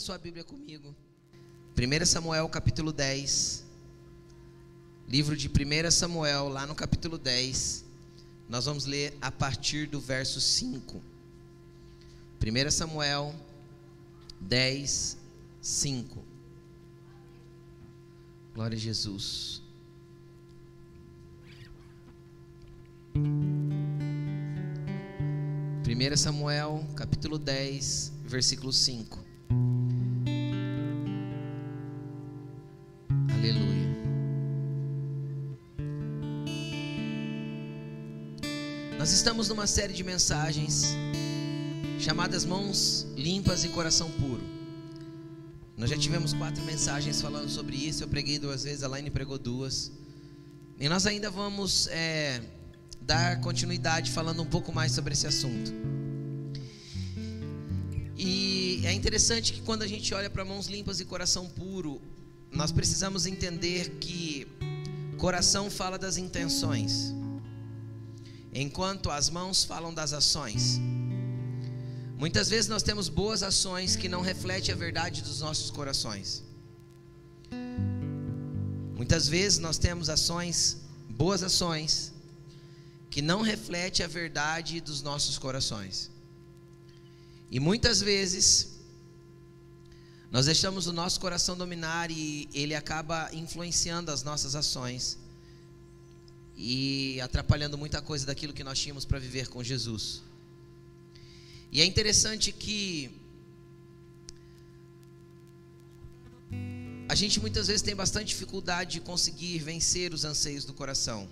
a sua Bíblia comigo. 1 Samuel capítulo 10. Livro de 1 Samuel, lá no capítulo 10. Nós vamos ler a partir do verso 5. 1 Samuel 10, 5. Glória a Jesus. 1 Samuel, capítulo 10, versículo 5. Nós estamos numa série de mensagens chamadas Mãos Limpas e Coração Puro. Nós já tivemos quatro mensagens falando sobre isso. Eu preguei duas vezes, a Laine pregou duas. E nós ainda vamos é, dar continuidade falando um pouco mais sobre esse assunto. E é interessante que quando a gente olha para mãos limpas e coração puro, nós precisamos entender que coração fala das intenções, enquanto as mãos falam das ações. Muitas vezes nós temos boas ações que não refletem a verdade dos nossos corações. Muitas vezes nós temos ações, boas ações, que não refletem a verdade dos nossos corações. E muitas vezes nós deixamos o nosso coração dominar e ele acaba influenciando as nossas ações e atrapalhando muita coisa daquilo que nós tínhamos para viver com Jesus. E é interessante que a gente muitas vezes tem bastante dificuldade de conseguir vencer os anseios do coração.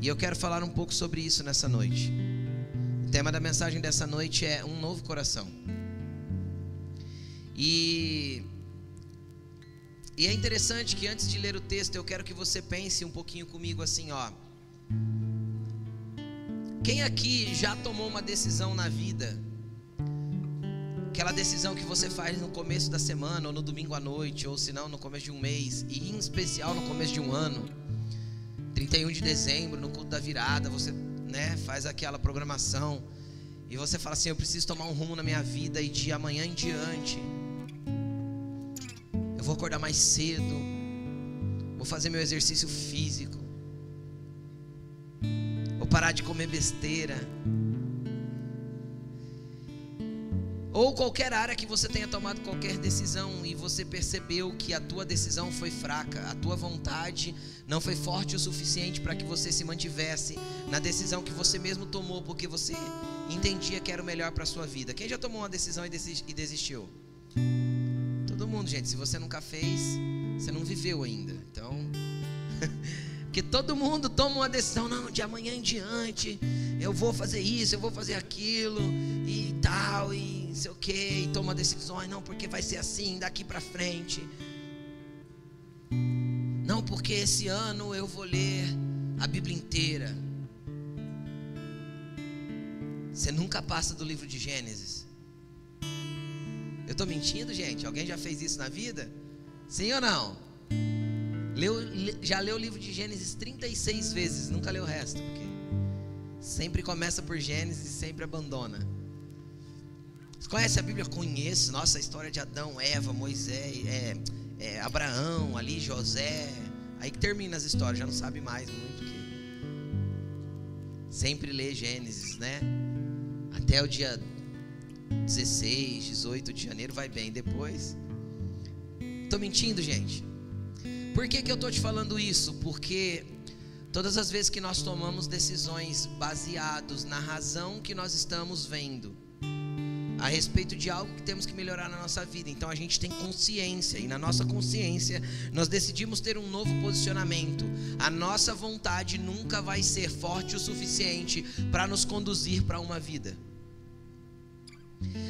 E eu quero falar um pouco sobre isso nessa noite tema da mensagem dessa noite é um novo coração. E e é interessante que antes de ler o texto, eu quero que você pense um pouquinho comigo assim, ó. Quem aqui já tomou uma decisão na vida? Aquela decisão que você faz no começo da semana, ou no domingo à noite, ou se não no começo de um mês, e em especial no começo de um ano. 31 de dezembro, no culto da virada, você né, faz aquela programação e você fala assim: eu preciso tomar um rumo na minha vida e de amanhã em diante vou acordar mais cedo, vou fazer meu exercício físico, vou parar de comer besteira. Ou qualquer área que você tenha tomado qualquer decisão e você percebeu que a tua decisão foi fraca, a tua vontade não foi forte o suficiente para que você se mantivesse na decisão que você mesmo tomou, porque você entendia que era o melhor para a sua vida. Quem já tomou uma decisão e desistiu? Mundo, gente. Se você nunca fez, você não viveu ainda. Então, porque todo mundo toma uma decisão, não, de amanhã em diante, eu vou fazer isso, eu vou fazer aquilo e tal e não sei o que, e toma decisões, não, porque vai ser assim daqui para frente. Não, porque esse ano eu vou ler a Bíblia inteira. Você nunca passa do livro de Gênesis. Eu estou mentindo, gente? Alguém já fez isso na vida? Sim ou não? Leu, já leu o livro de Gênesis 36 vezes, nunca leu o resto, porque sempre começa por Gênesis e sempre abandona. Você conhece a Bíblia? Conheço. Nossa, a história de Adão, Eva, Moisés, é, é, Abraão, ali, José. Aí que termina as histórias, já não sabe mais muito que. Sempre lê Gênesis, né? Até o dia 16, 18 de janeiro vai bem. Depois. Estou mentindo, gente? Por que, que eu estou te falando isso? Porque todas as vezes que nós tomamos decisões baseados na razão que nós estamos vendo, a respeito de algo que temos que melhorar na nossa vida. Então a gente tem consciência e na nossa consciência nós decidimos ter um novo posicionamento. A nossa vontade nunca vai ser forte o suficiente para nos conduzir para uma vida.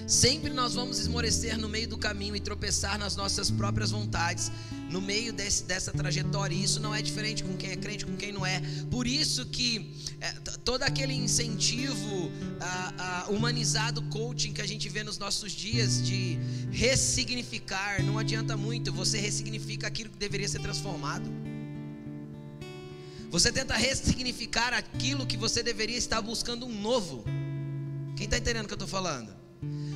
Sempre nós vamos esmorecer no meio do caminho e tropeçar nas nossas próprias vontades, no meio desse, dessa trajetória. E isso não é diferente com quem é crente, com quem não é. Por isso que é, todo aquele incentivo a, a, humanizado coaching que a gente vê nos nossos dias de ressignificar, não adianta muito. Você ressignifica aquilo que deveria ser transformado. Você tenta ressignificar aquilo que você deveria estar buscando um novo. Quem está entendendo o que eu estou falando?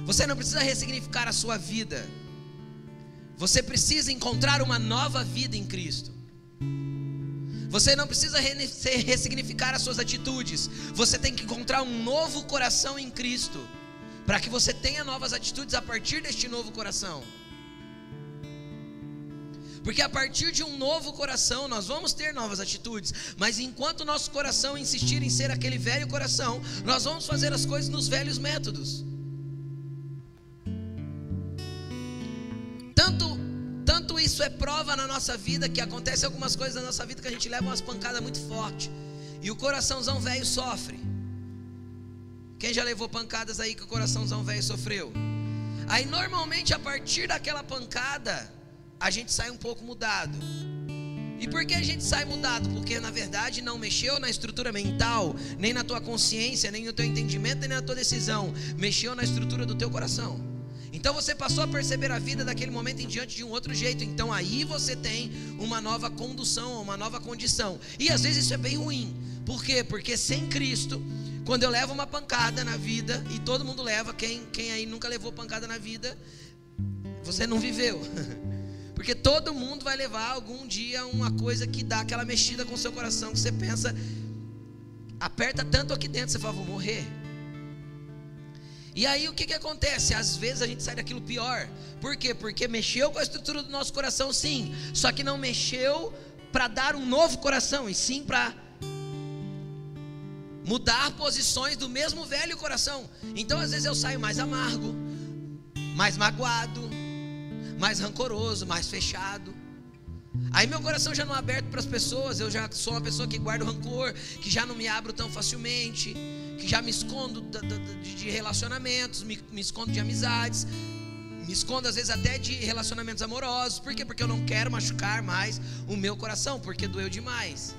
Você não precisa ressignificar a sua vida. Você precisa encontrar uma nova vida em Cristo. Você não precisa ressignificar as suas atitudes. Você tem que encontrar um novo coração em Cristo. Para que você tenha novas atitudes a partir deste novo coração. Porque a partir de um novo coração nós vamos ter novas atitudes, mas enquanto nosso coração insistir em ser aquele velho coração, nós vamos fazer as coisas nos velhos métodos. Tanto tanto isso é prova na nossa vida que acontece algumas coisas na nossa vida que a gente leva umas pancadas muito fortes e o coraçãozão velho sofre. Quem já levou pancadas aí que o coraçãozão velho sofreu? Aí normalmente a partir daquela pancada a gente sai um pouco mudado. E por que a gente sai mudado? Porque na verdade não mexeu na estrutura mental, nem na tua consciência, nem no teu entendimento, nem na tua decisão. Mexeu na estrutura do teu coração. Então você passou a perceber a vida daquele momento em diante de um outro jeito. Então aí você tem uma nova condução, uma nova condição. E às vezes isso é bem ruim. Por quê? Porque sem Cristo, quando eu levo uma pancada na vida, e todo mundo leva, quem, quem aí nunca levou pancada na vida, você não viveu. Porque todo mundo vai levar algum dia uma coisa que dá aquela mexida com o seu coração, que você pensa, aperta tanto aqui dentro, você fala, vou morrer. E aí o que, que acontece? Às vezes a gente sai daquilo pior. Por quê? Porque mexeu com a estrutura do nosso coração, sim. Só que não mexeu para dar um novo coração, e sim para mudar posições do mesmo velho coração. Então às vezes eu saio mais amargo, mais magoado, mais rancoroso, mais fechado. Aí meu coração já não é aberto para as pessoas, eu já sou uma pessoa que guarda o rancor, que já não me abro tão facilmente, que já me escondo de relacionamentos, me, escondo de amizades, me escondo às vezes até de relacionamentos amorosos. Por quê? Porque eu não quero machucar mais o meu coração, porque doeu demais.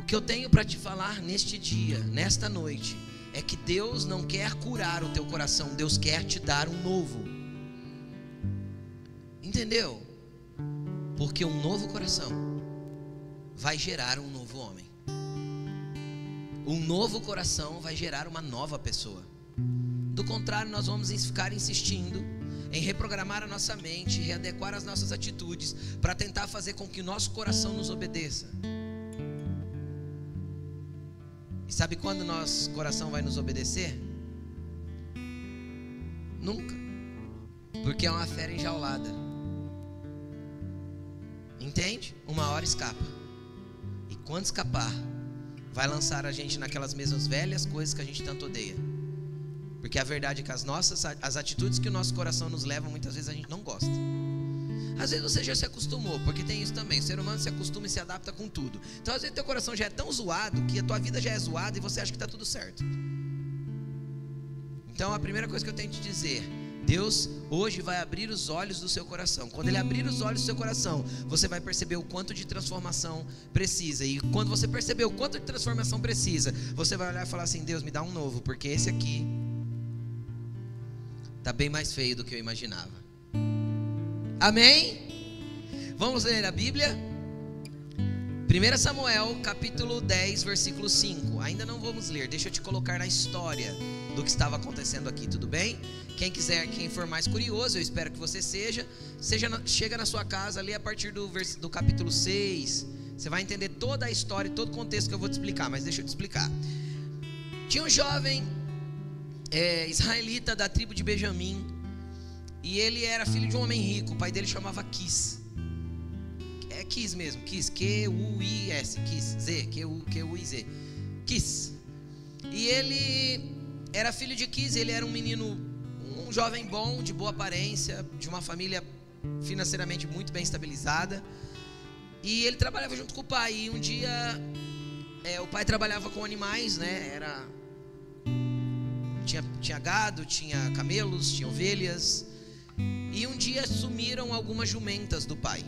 O que eu tenho para te falar neste dia, nesta noite, é que Deus não quer curar o teu coração, Deus quer te dar um novo. Entendeu? Porque um novo coração vai gerar um novo. Um novo coração vai gerar uma nova pessoa. Do contrário, nós vamos ficar insistindo em reprogramar a nossa mente, readequar as nossas atitudes para tentar fazer com que o nosso coração nos obedeça. E sabe quando nosso coração vai nos obedecer? Nunca. Porque é uma fera enjaulada. Entende? Uma hora escapa. E quando escapar, vai lançar a gente naquelas mesmas velhas coisas que a gente tanto odeia. Porque a verdade é que as nossas as atitudes que o nosso coração nos leva, muitas vezes a gente não gosta. Às vezes você já se acostumou, porque tem isso também. O ser humano se acostuma e se adapta com tudo. Então, às vezes, teu coração já é tão zoado que a tua vida já é zoada e você acha que está tudo certo. Então, a primeira coisa que eu tenho que te dizer: Deus hoje vai abrir os olhos do seu coração. Quando Ele abrir os olhos do seu coração, você vai perceber o quanto de transformação precisa. E quando você perceber o quanto de transformação precisa, você vai olhar e falar assim: Deus, me dá um novo, porque esse aqui está bem mais feio do que eu imaginava. Amém? Vamos ler a Bíblia? 1 Samuel, capítulo 10, versículo 5. Ainda não vamos ler, deixa eu te colocar na história do que estava acontecendo aqui, tudo bem? Quem quiser, quem for mais curioso, eu espero que você seja, seja chega na sua casa ali a partir do, do capítulo 6. Você vai entender toda a história e todo o contexto que eu vou te explicar, mas deixa eu te explicar. Tinha um jovem é, israelita da tribo de Benjamim, e ele era filho de um homem rico. O pai dele chamava Quis. É Quis mesmo. Quis. Q-U-I-S. Quis. Z. Q-U-I-Z. Quis. E ele era filho de Quis. Ele era um menino, um jovem bom, de boa aparência, de uma família financeiramente muito bem estabilizada. E ele trabalhava junto com o pai. E um dia é, o pai trabalhava com animais, né? Era tinha, tinha gado, tinha camelos, tinha ovelhas. E um dia sumiram algumas jumentas do pai.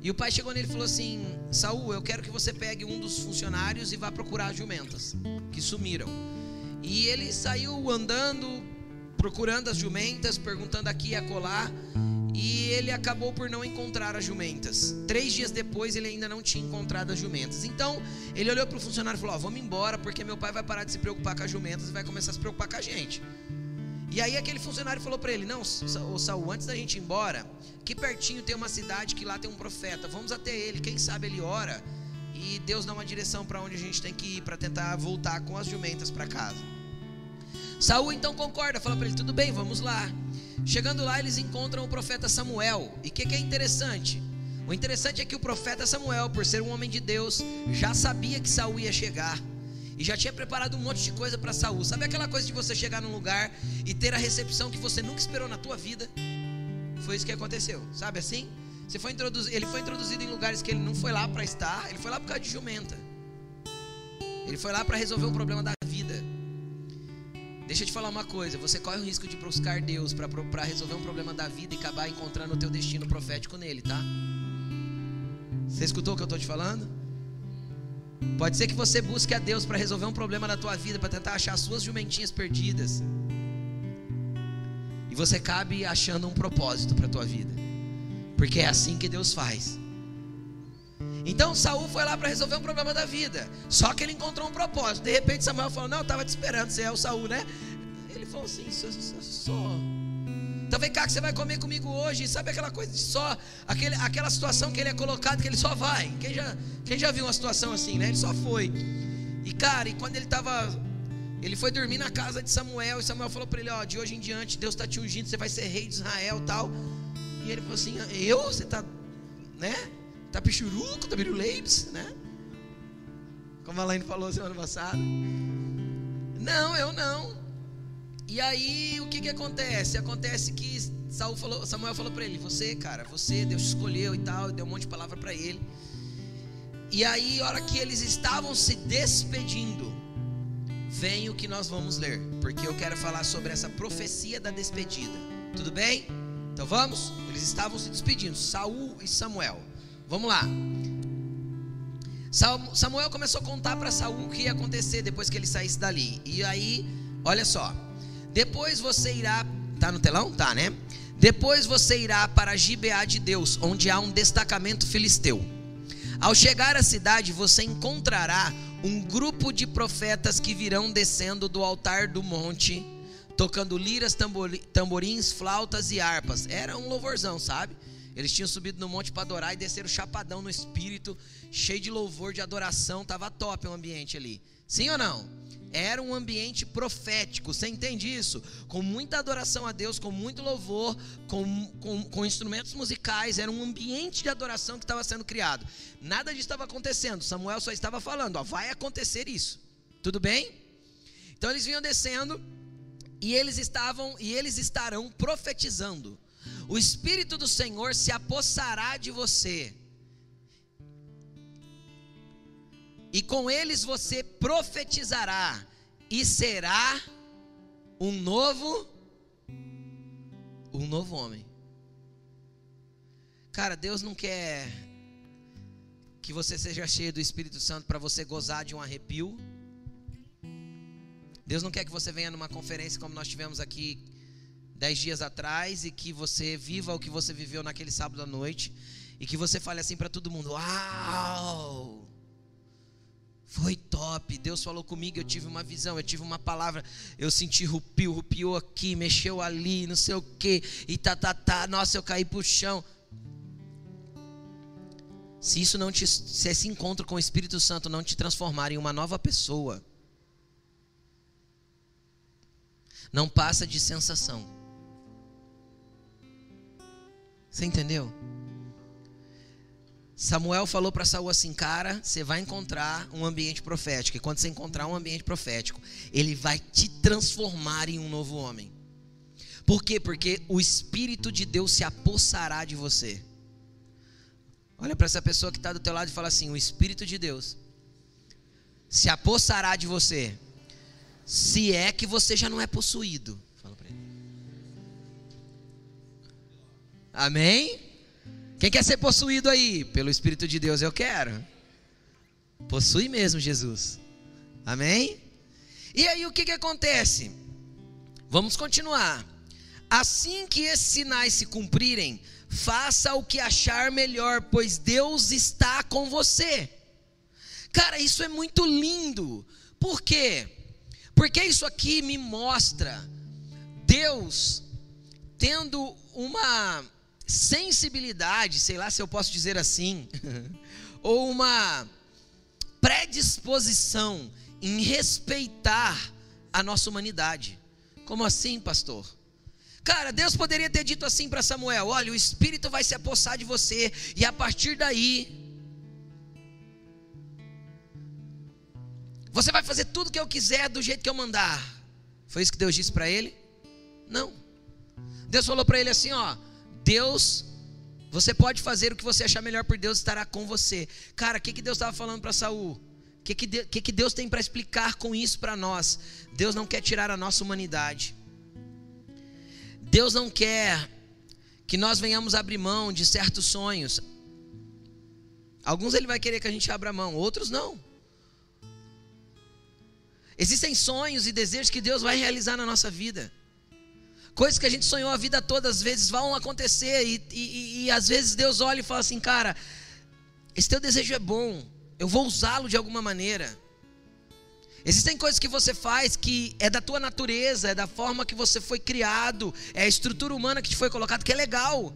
E o pai chegou nele e falou assim: Saul, eu quero que você pegue um dos funcionários e vá procurar as jumentas que sumiram. E ele saiu andando, procurando as jumentas, perguntando aqui e acolá. E ele acabou por não encontrar as jumentas. Três dias depois ele ainda não tinha encontrado as jumentas. Então ele olhou para o funcionário e falou: oh, Vamos embora, porque meu pai vai parar de se preocupar com as jumentas e vai começar a se preocupar com a gente. E aí aquele funcionário falou para ele: Não, o Saul, antes da gente ir embora, aqui pertinho tem uma cidade que lá tem um profeta. Vamos até ele, quem sabe ele ora e Deus dá uma direção para onde a gente tem que ir para tentar voltar com as jumentas para casa. Saul então concorda, fala para ele: Tudo bem, vamos lá. Chegando lá, eles encontram o profeta Samuel. E o que, que é interessante? O interessante é que o profeta Samuel, por ser um homem de Deus, já sabia que Saul ia chegar e já tinha preparado um monte de coisa para Saul. Sabe aquela coisa de você chegar num lugar e ter a recepção que você nunca esperou na tua vida? Foi isso que aconteceu. Sabe assim? Você foi introduzido, ele foi introduzido em lugares que ele não foi lá para estar, ele foi lá por causa de jumenta. Ele foi lá para resolver um problema da vida. Deixa eu te falar uma coisa, você corre o risco de buscar Deus para resolver um problema da vida e acabar encontrando o teu destino profético nele, tá? Você escutou o que eu estou te falando? Pode ser que você busque a Deus para resolver um problema da tua vida, para tentar achar suas jumentinhas perdidas. E você cabe achando um propósito para a tua vida. Porque é assim que Deus faz. Então Saul foi lá para resolver um problema da vida. Só que ele encontrou um propósito. De repente Samuel falou: Não, eu estava te esperando, você é o Saul, né? Ele falou assim: Sou. sou, sou. Então vem cá que você vai comer comigo hoje. Sabe aquela coisa de só, aquele, aquela situação que ele é colocado, que ele só vai. Quem já, quem já viu uma situação assim, né? Ele só foi. E cara, e quando ele estava. Ele foi dormir na casa de Samuel. E Samuel falou para ele: Ó, de hoje em diante, Deus está te ungindo, você vai ser rei de Israel tal. E ele falou assim: Eu? Você está, né? Tá pichuruco, tá leibs, né? Como a Laine falou semana passada. Não, eu não. E aí o que que acontece? Acontece que Saul falou, Samuel falou para ele: "Você, cara, você Deus escolheu e tal", deu um monte de palavra para ele. E aí, a hora que eles estavam se despedindo, vem o que nós vamos ler, porque eu quero falar sobre essa profecia da despedida. Tudo bem? Então vamos? Eles estavam se despedindo, Saul e Samuel. Vamos lá. Samuel começou a contar para Saul o que ia acontecer depois que ele saísse dali. E aí, olha só. Depois você irá. Tá no telão? Tá, né? Depois você irá para Gibeá de Deus, onde há um destacamento filisteu. Ao chegar à cidade, você encontrará um grupo de profetas que virão descendo do altar do monte, tocando liras, tamborins, flautas e harpas. Era um louvorzão, sabe? Eles tinham subido no monte para adorar e desceram chapadão no espírito, cheio de louvor, de adoração. Tava top o ambiente ali. Sim ou não? Era um ambiente profético, você entende isso? Com muita adoração a Deus, com muito louvor, com, com, com instrumentos musicais, era um ambiente de adoração que estava sendo criado. Nada disso estava acontecendo, Samuel só estava falando: ó, vai acontecer isso, tudo bem? Então eles vinham descendo e eles estavam e eles estarão profetizando. O Espírito do Senhor se apossará de você. e com eles você profetizará, e será um novo um novo homem. Cara, Deus não quer que você seja cheio do Espírito Santo para você gozar de um arrepio. Deus não quer que você venha numa conferência como nós tivemos aqui dez dias atrás e que você viva o que você viveu naquele sábado à noite e que você fale assim para todo mundo: Uau! Foi top. Deus falou comigo, eu tive uma visão, eu tive uma palavra. Eu senti rupio, rupiou aqui, mexeu ali, não sei o que. E tá, tá, tá. Nossa, eu caí pro chão. Se isso não te, se esse encontro com o Espírito Santo não te transformar em uma nova pessoa, não passa de sensação. Você entendeu? Samuel falou para Saul assim, cara, você vai encontrar um ambiente profético. E quando você encontrar um ambiente profético, ele vai te transformar em um novo homem. Por quê? Porque o Espírito de Deus se apossará de você. Olha para essa pessoa que está do teu lado e fala assim: o Espírito de Deus se apossará de você, se é que você já não é possuído. Amém? Quem quer ser possuído aí? Pelo Espírito de Deus, eu quero. Possui mesmo, Jesus. Amém? E aí o que, que acontece? Vamos continuar. Assim que esses sinais se cumprirem, faça o que achar melhor, pois Deus está com você. Cara, isso é muito lindo. Por quê? Porque isso aqui me mostra Deus, tendo uma sensibilidade, sei lá se eu posso dizer assim, ou uma predisposição em respeitar a nossa humanidade. Como assim, pastor? Cara, Deus poderia ter dito assim para Samuel: Olha, o Espírito vai se apossar de você, e a partir daí, você vai fazer tudo que eu quiser do jeito que eu mandar. Foi isso que Deus disse para ele? Não. Deus falou para ele assim: Ó, Deus, você pode fazer o que você achar melhor por Deus, estará com você. Cara, o que, que Deus estava falando para Saul? O que, que, que, Deus tem para explicar com isso para nós? Deus não quer tirar a nossa humanidade. Deus não quer que nós venhamos abrir mão de certos sonhos. Alguns ele vai querer que a gente abra mão, outros não. Existem sonhos e desejos que Deus vai realizar na nossa vida. Coisas que a gente sonhou a vida toda, às vezes vão acontecer, e, e, e às vezes Deus olha e fala assim: Cara, esse teu desejo é bom, eu vou usá-lo de alguma maneira. Existem coisas que você faz que é da tua natureza, é da forma que você foi criado, é a estrutura humana que te foi colocada, que é legal.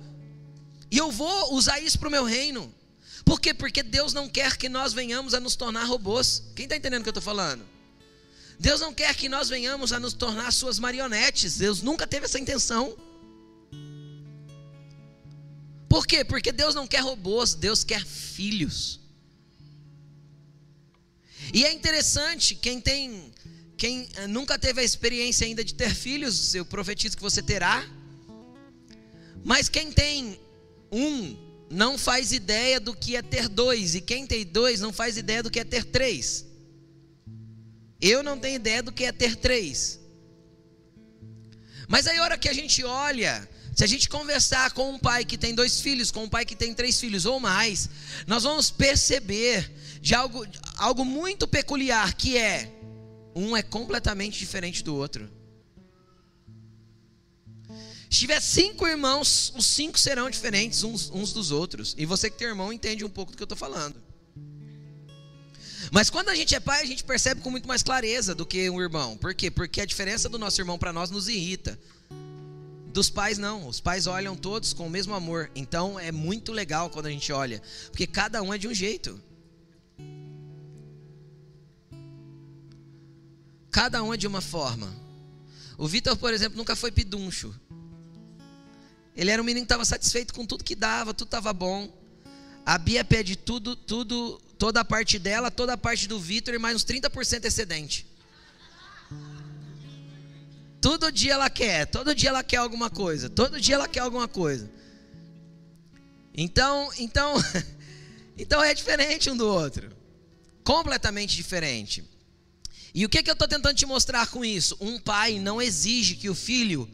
E eu vou usar isso para o meu reino. Por quê? Porque Deus não quer que nós venhamos a nos tornar robôs. Quem está entendendo o que eu estou falando? Deus não quer que nós venhamos a nos tornar suas marionetes. Deus nunca teve essa intenção. Por quê? Porque Deus não quer robôs, Deus quer filhos. E é interessante, quem tem, quem eh, nunca teve a experiência ainda de ter filhos, eu profetizo que você terá. Mas quem tem um não faz ideia do que é ter dois, e quem tem dois não faz ideia do que é ter três. Eu não tenho ideia do que é ter três. Mas aí, a hora que a gente olha, se a gente conversar com um pai que tem dois filhos, com um pai que tem três filhos ou mais, nós vamos perceber de algo, algo muito peculiar, que é um é completamente diferente do outro. Se tiver cinco irmãos, os cinco serão diferentes uns, uns dos outros. E você que tem irmão entende um pouco do que eu estou falando. Mas quando a gente é pai, a gente percebe com muito mais clareza do que um irmão. Por quê? Porque a diferença do nosso irmão para nós nos irrita. Dos pais não, os pais olham todos com o mesmo amor. Então é muito legal quando a gente olha, porque cada um é de um jeito. Cada um é de uma forma. O Vitor, por exemplo, nunca foi piduncho. Ele era um menino que estava satisfeito com tudo que dava, tudo estava bom. A Bia pede tudo, tudo, toda a parte dela, toda a parte do Vitor e mais uns 30% excedente. Todo dia ela quer, todo dia ela quer alguma coisa, todo dia ela quer alguma coisa. Então, então, então é diferente um do outro. Completamente diferente. E o que, que eu estou tentando te mostrar com isso? Um pai não exige que o filho,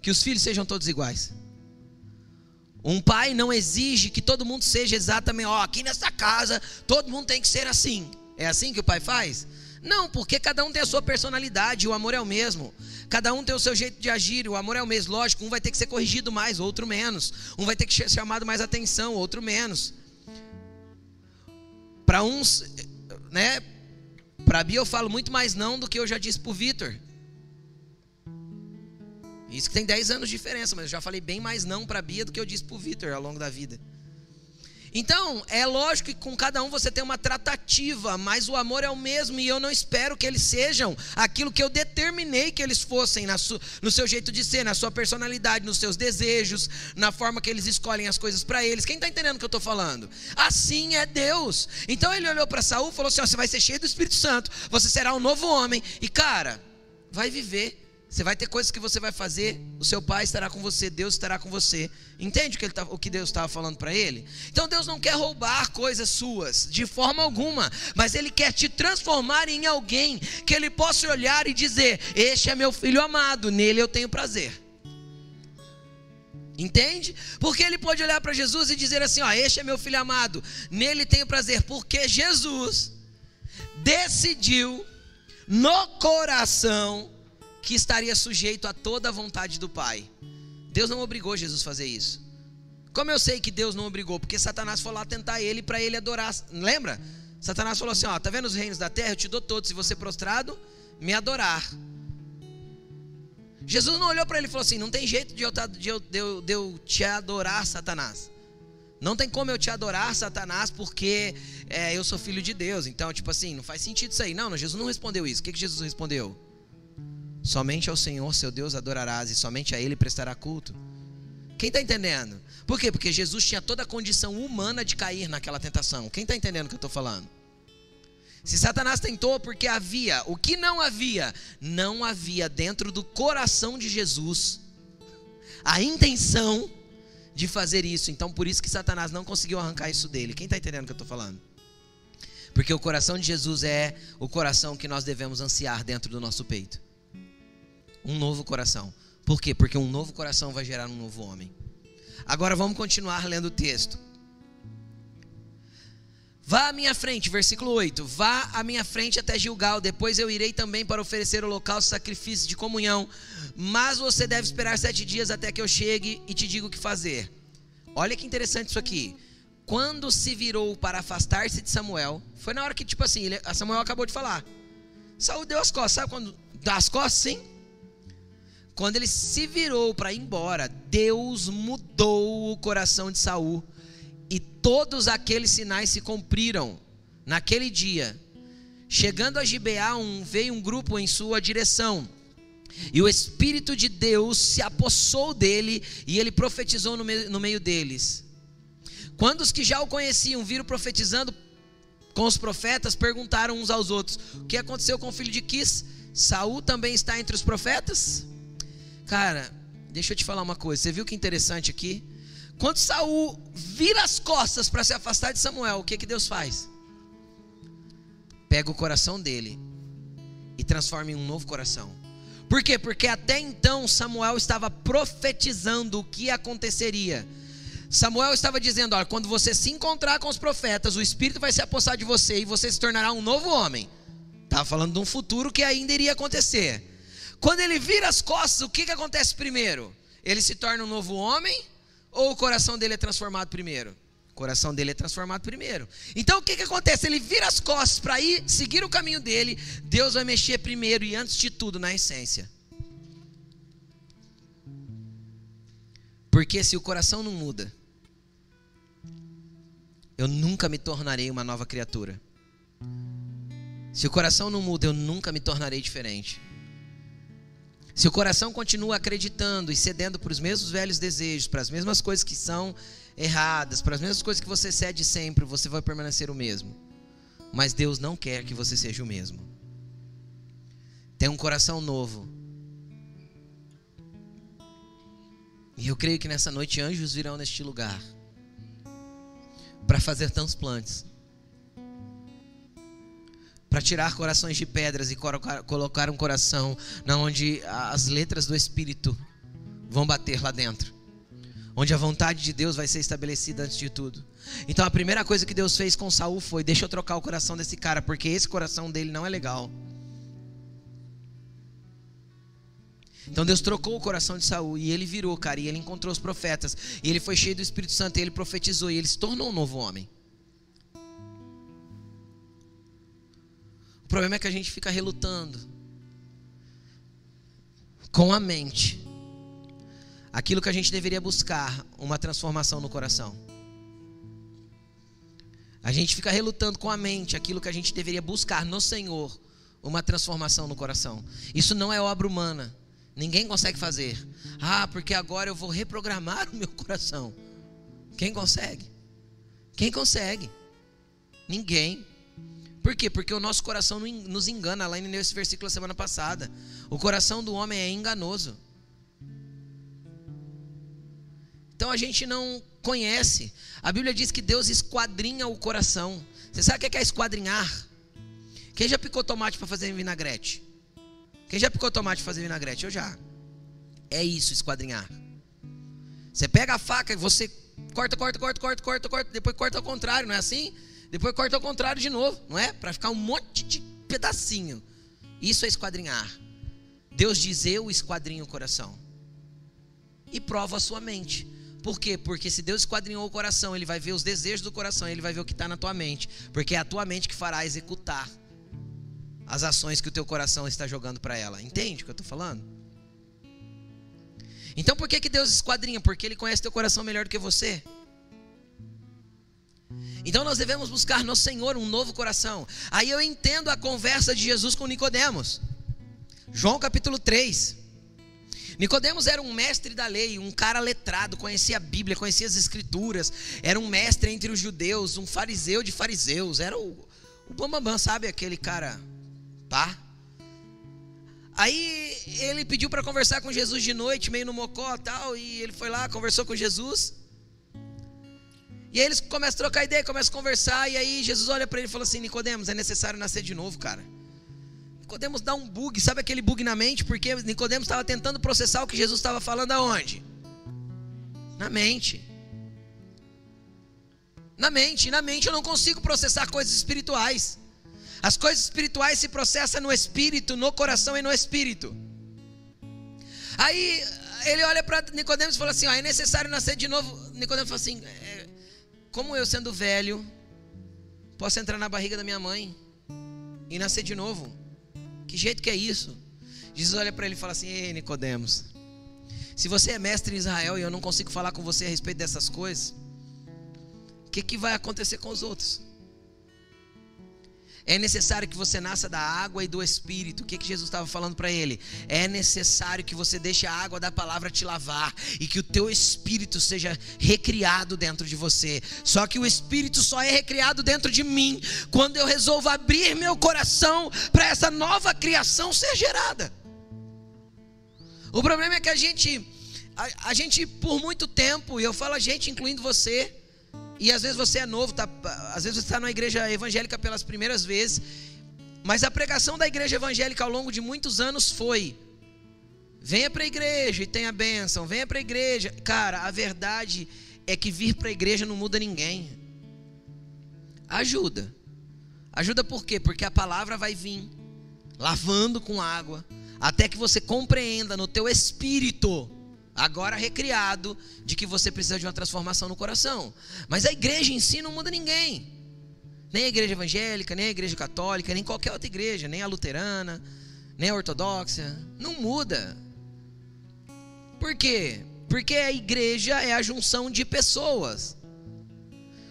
que os filhos sejam todos iguais. Um pai não exige que todo mundo seja exatamente, ó, aqui nessa casa todo mundo tem que ser assim. É assim que o pai faz? Não, porque cada um tem a sua personalidade, o amor é o mesmo. Cada um tem o seu jeito de agir, o amor é o mesmo. Lógico, um vai ter que ser corrigido mais, outro menos. Um vai ter que ser chamado mais atenção, outro menos. Para uns, né, para Bia eu falo muito mais não do que eu já disse para o Vitor. Isso que tem 10 anos de diferença, mas eu já falei bem mais não para a Bia do que eu disse para o Vitor ao longo da vida. Então, é lógico que com cada um você tem uma tratativa, mas o amor é o mesmo e eu não espero que eles sejam aquilo que eu determinei que eles fossem no seu jeito de ser, na sua personalidade, nos seus desejos, na forma que eles escolhem as coisas para eles. Quem está entendendo o que eu estou falando? Assim é Deus. Então ele olhou para Saul e falou assim: ó, você vai ser cheio do Espírito Santo, você será um novo homem e cara, vai viver você vai ter coisas que você vai fazer, o seu pai estará com você, Deus estará com você. Entende o que, tá, o que Deus estava falando para ele? Então Deus não quer roubar coisas suas, de forma alguma, mas Ele quer te transformar em alguém que Ele possa olhar e dizer: Este é meu filho amado, nele eu tenho prazer. Entende? Porque ele pode olhar para Jesus e dizer assim: Ó, este é meu filho amado, nele tenho prazer, porque Jesus decidiu no coração que estaria sujeito a toda a vontade do Pai. Deus não obrigou Jesus a fazer isso. Como eu sei que Deus não obrigou? Porque Satanás foi lá tentar ele para ele adorar. Lembra? Satanás falou assim: Ó, tá vendo os reinos da terra? Eu te dou todos. Se você prostrado, me adorar. Jesus não olhou para ele e falou assim: não tem jeito de eu, de, eu, de, eu, de eu te adorar, Satanás. Não tem como eu te adorar, Satanás, porque é, eu sou filho de Deus. Então, tipo assim, não faz sentido isso aí. Não, não Jesus não respondeu isso. O que, que Jesus respondeu? Somente ao Senhor, seu Deus, adorarás, e somente a Ele prestará culto. Quem está entendendo? Por quê? Porque Jesus tinha toda a condição humana de cair naquela tentação. Quem está entendendo o que eu estou falando? Se Satanás tentou, porque havia, o que não havia? Não havia dentro do coração de Jesus a intenção de fazer isso. Então, por isso que Satanás não conseguiu arrancar isso dele. Quem está entendendo o que eu estou falando? Porque o coração de Jesus é o coração que nós devemos ansiar dentro do nosso peito. Um novo coração. Por quê? Porque um novo coração vai gerar um novo homem. Agora vamos continuar lendo o texto. Vá à minha frente, versículo 8. Vá à minha frente até Gilgal, depois eu irei também para oferecer o local sacrifício de comunhão. Mas você deve esperar sete dias até que eu chegue e te diga o que fazer. Olha que interessante isso aqui. Quando se virou para afastar-se de Samuel, foi na hora que, tipo assim, Samuel acabou de falar. Saúl deu as costas, sabe quando dá as costas, sim? Quando ele se virou para ir embora, Deus mudou o coração de Saul e todos aqueles sinais se cumpriram naquele dia. Chegando a Gibeá, um, veio um grupo em sua direção. E o Espírito de Deus se apossou dele e ele profetizou no meio, no meio deles. Quando os que já o conheciam viram profetizando com os profetas, perguntaram uns aos outros: O que aconteceu com o filho de Quis? Saul também está entre os profetas? Cara, deixa eu te falar uma coisa. Você viu que interessante aqui? Quando Saul vira as costas para se afastar de Samuel, o que, que Deus faz? Pega o coração dele e transforma em um novo coração. Por quê? Porque até então Samuel estava profetizando o que aconteceria. Samuel estava dizendo: olha, quando você se encontrar com os profetas, o Espírito vai se apossar de você e você se tornará um novo homem. Estava falando de um futuro que ainda iria acontecer. Quando ele vira as costas, o que, que acontece primeiro? Ele se torna um novo homem ou o coração dele é transformado primeiro? O coração dele é transformado primeiro. Então o que, que acontece? Ele vira as costas para ir seguir o caminho dele. Deus vai mexer primeiro e antes de tudo na essência. Porque se o coração não muda, eu nunca me tornarei uma nova criatura. Se o coração não muda, eu nunca me tornarei diferente. Se o coração continua acreditando e cedendo para os mesmos velhos desejos, para as mesmas coisas que são erradas, para as mesmas coisas que você cede sempre, você vai permanecer o mesmo. Mas Deus não quer que você seja o mesmo. Tem um coração novo. E eu creio que nessa noite anjos virão neste lugar para fazer transplantes para tirar corações de pedras e colocar um coração na onde as letras do Espírito vão bater lá dentro. Onde a vontade de Deus vai ser estabelecida antes de tudo. Então a primeira coisa que Deus fez com Saul foi: deixa eu trocar o coração desse cara, porque esse coração dele não é legal. Então Deus trocou o coração de Saul e ele virou, cara, e ele encontrou os profetas, e ele foi cheio do Espírito Santo, e ele profetizou, e ele se tornou um novo homem. Problema é que a gente fica relutando com a mente. Aquilo que a gente deveria buscar, uma transformação no coração. A gente fica relutando com a mente, aquilo que a gente deveria buscar no Senhor, uma transformação no coração. Isso não é obra humana. Ninguém consegue fazer. Ah, porque agora eu vou reprogramar o meu coração. Quem consegue? Quem consegue? Ninguém. Por quê? Porque o nosso coração nos engana. Lá leu esse versículo a semana passada. O coração do homem é enganoso. Então a gente não conhece. A Bíblia diz que Deus esquadrinha o coração. Você sabe o que é esquadrinhar? Quem já picou tomate para fazer vinagrete? Quem já picou tomate para fazer vinagrete? Eu já. É isso, esquadrinhar. Você pega a faca e você corta, corta, corta, corta, corta, corta, depois corta ao contrário, não é assim? Depois corta ao contrário de novo, não é? Para ficar um monte de pedacinho. Isso é esquadrinhar. Deus diz: Eu esquadrinho o coração. E prova a sua mente. Por quê? Porque se Deus esquadrinhou o coração, Ele vai ver os desejos do coração, Ele vai ver o que está na tua mente. Porque é a tua mente que fará executar as ações que o teu coração está jogando para ela. Entende o que eu estou falando? Então por que, que Deus esquadrinha? Porque Ele conhece teu coração melhor do que você. Então nós devemos buscar no Senhor um novo coração. Aí eu entendo a conversa de Jesus com Nicodemos. João capítulo 3. Nicodemos era um mestre da lei, um cara letrado, conhecia a Bíblia, conhecia as escrituras, era um mestre entre os judeus, um fariseu de fariseus, era o, o bambambam, sabe aquele cara pá? Aí ele pediu para conversar com Jesus de noite, meio no mocó tal, e ele foi lá, conversou com Jesus. E aí eles começam a trocar ideia, começam a conversar, e aí Jesus olha para ele e fala assim: Nicodemos, é necessário nascer de novo, cara. Nicodemos dá um bug, sabe aquele bug na mente? Porque Nicodemos estava tentando processar o que Jesus estava falando aonde? Na mente. Na mente, na mente eu não consigo processar coisas espirituais. As coisas espirituais se processam no espírito, no coração e no espírito. Aí ele olha para Nicodemos e fala assim: ó, é necessário nascer de novo. Nicodemos fala assim: como eu sendo velho posso entrar na barriga da minha mãe e nascer de novo? Que jeito que é isso? Jesus olha para ele e fala assim: Ei, Nicodemos, se você é mestre em Israel e eu não consigo falar com você a respeito dessas coisas, o que, que vai acontecer com os outros? É necessário que você nasça da água e do Espírito. O que, que Jesus estava falando para ele? É necessário que você deixe a água da palavra te lavar e que o teu espírito seja recriado dentro de você. Só que o espírito só é recriado dentro de mim quando eu resolvo abrir meu coração para essa nova criação ser gerada. O problema é que a gente, a, a gente por muito tempo, e eu falo a gente, incluindo você, e às vezes você é novo, tá, às vezes você está numa igreja evangélica pelas primeiras vezes. Mas a pregação da igreja evangélica ao longo de muitos anos foi: venha para a igreja e tenha bênção, venha para a igreja. Cara, a verdade é que vir para a igreja não muda ninguém. Ajuda. Ajuda por quê? Porque a palavra vai vir lavando com água, até que você compreenda no teu espírito agora recriado, de que você precisa de uma transformação no coração. Mas a igreja em si não muda ninguém. Nem a igreja evangélica, nem a igreja católica, nem qualquer outra igreja, nem a luterana, nem a ortodoxa. Não muda. Por quê? Porque a igreja é a junção de pessoas.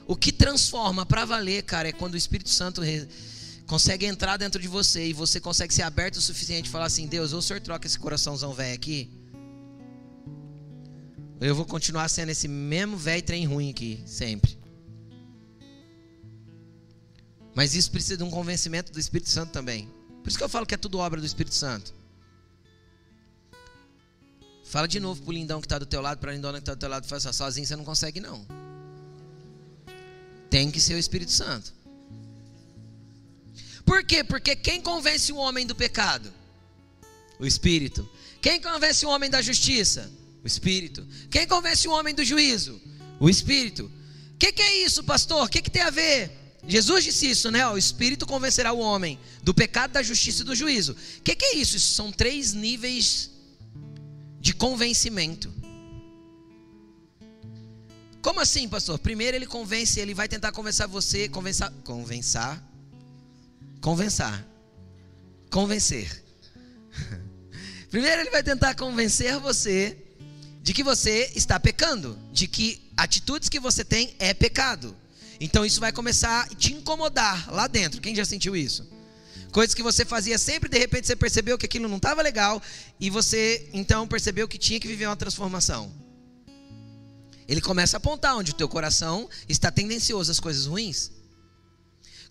O que transforma para valer, cara, é quando o Espírito Santo consegue entrar dentro de você e você consegue ser aberto o suficiente e falar assim: Deus, ou o senhor troca esse coraçãozão velho aqui eu vou continuar sendo esse mesmo velho trem ruim aqui, sempre. Mas isso precisa de um convencimento do Espírito Santo também. Por isso que eu falo que é tudo obra do Espírito Santo. Fala de novo pro lindão que está do teu lado, para a lindona que está do teu lado, fala assim, sozinho você não consegue não. Tem que ser o Espírito Santo. Por quê? Porque quem convence o homem do pecado? O Espírito. Quem convence o homem da justiça? O Espírito. Quem convence o homem do juízo? O Espírito. O que, que, é isso, pastor? O que, que tem a ver? Jesus disse isso, né? O Espírito convencerá o homem do pecado, da justiça e do juízo. O que, que é isso? Isso são três níveis de convencimento. Como assim, pastor? Primeiro ele convence, ele vai tentar convencer você, convencer, convencer, convencer, convencer. Primeiro ele vai tentar convencer você de que você está pecando, de que atitudes que você tem é pecado. Então isso vai começar a te incomodar lá dentro. Quem já sentiu isso? Coisas que você fazia sempre, de repente você percebeu que aquilo não estava legal e você então percebeu que tinha que viver uma transformação. Ele começa a apontar onde o teu coração está tendencioso às coisas ruins.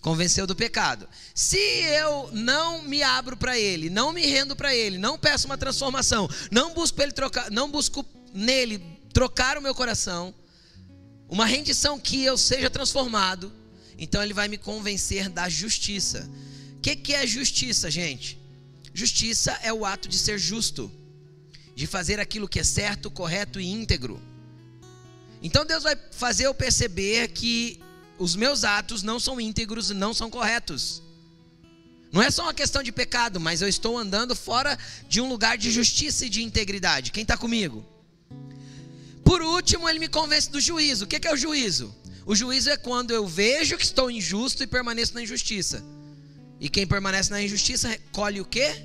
Convenceu do pecado. Se eu não me abro para ele, não me rendo para ele, não peço uma transformação, não busco ele trocar, não busco nele trocar o meu coração, uma rendição que eu seja transformado, então ele vai me convencer da justiça. O que, que é justiça, gente? Justiça é o ato de ser justo, de fazer aquilo que é certo, correto e íntegro. Então Deus vai fazer eu perceber que os meus atos não são íntegros e não são corretos. Não é só uma questão de pecado, mas eu estou andando fora de um lugar de justiça e de integridade. Quem está comigo? Por último, ele me convence do juízo. O que é o juízo? O juízo é quando eu vejo que estou injusto e permaneço na injustiça. E quem permanece na injustiça colhe o quê?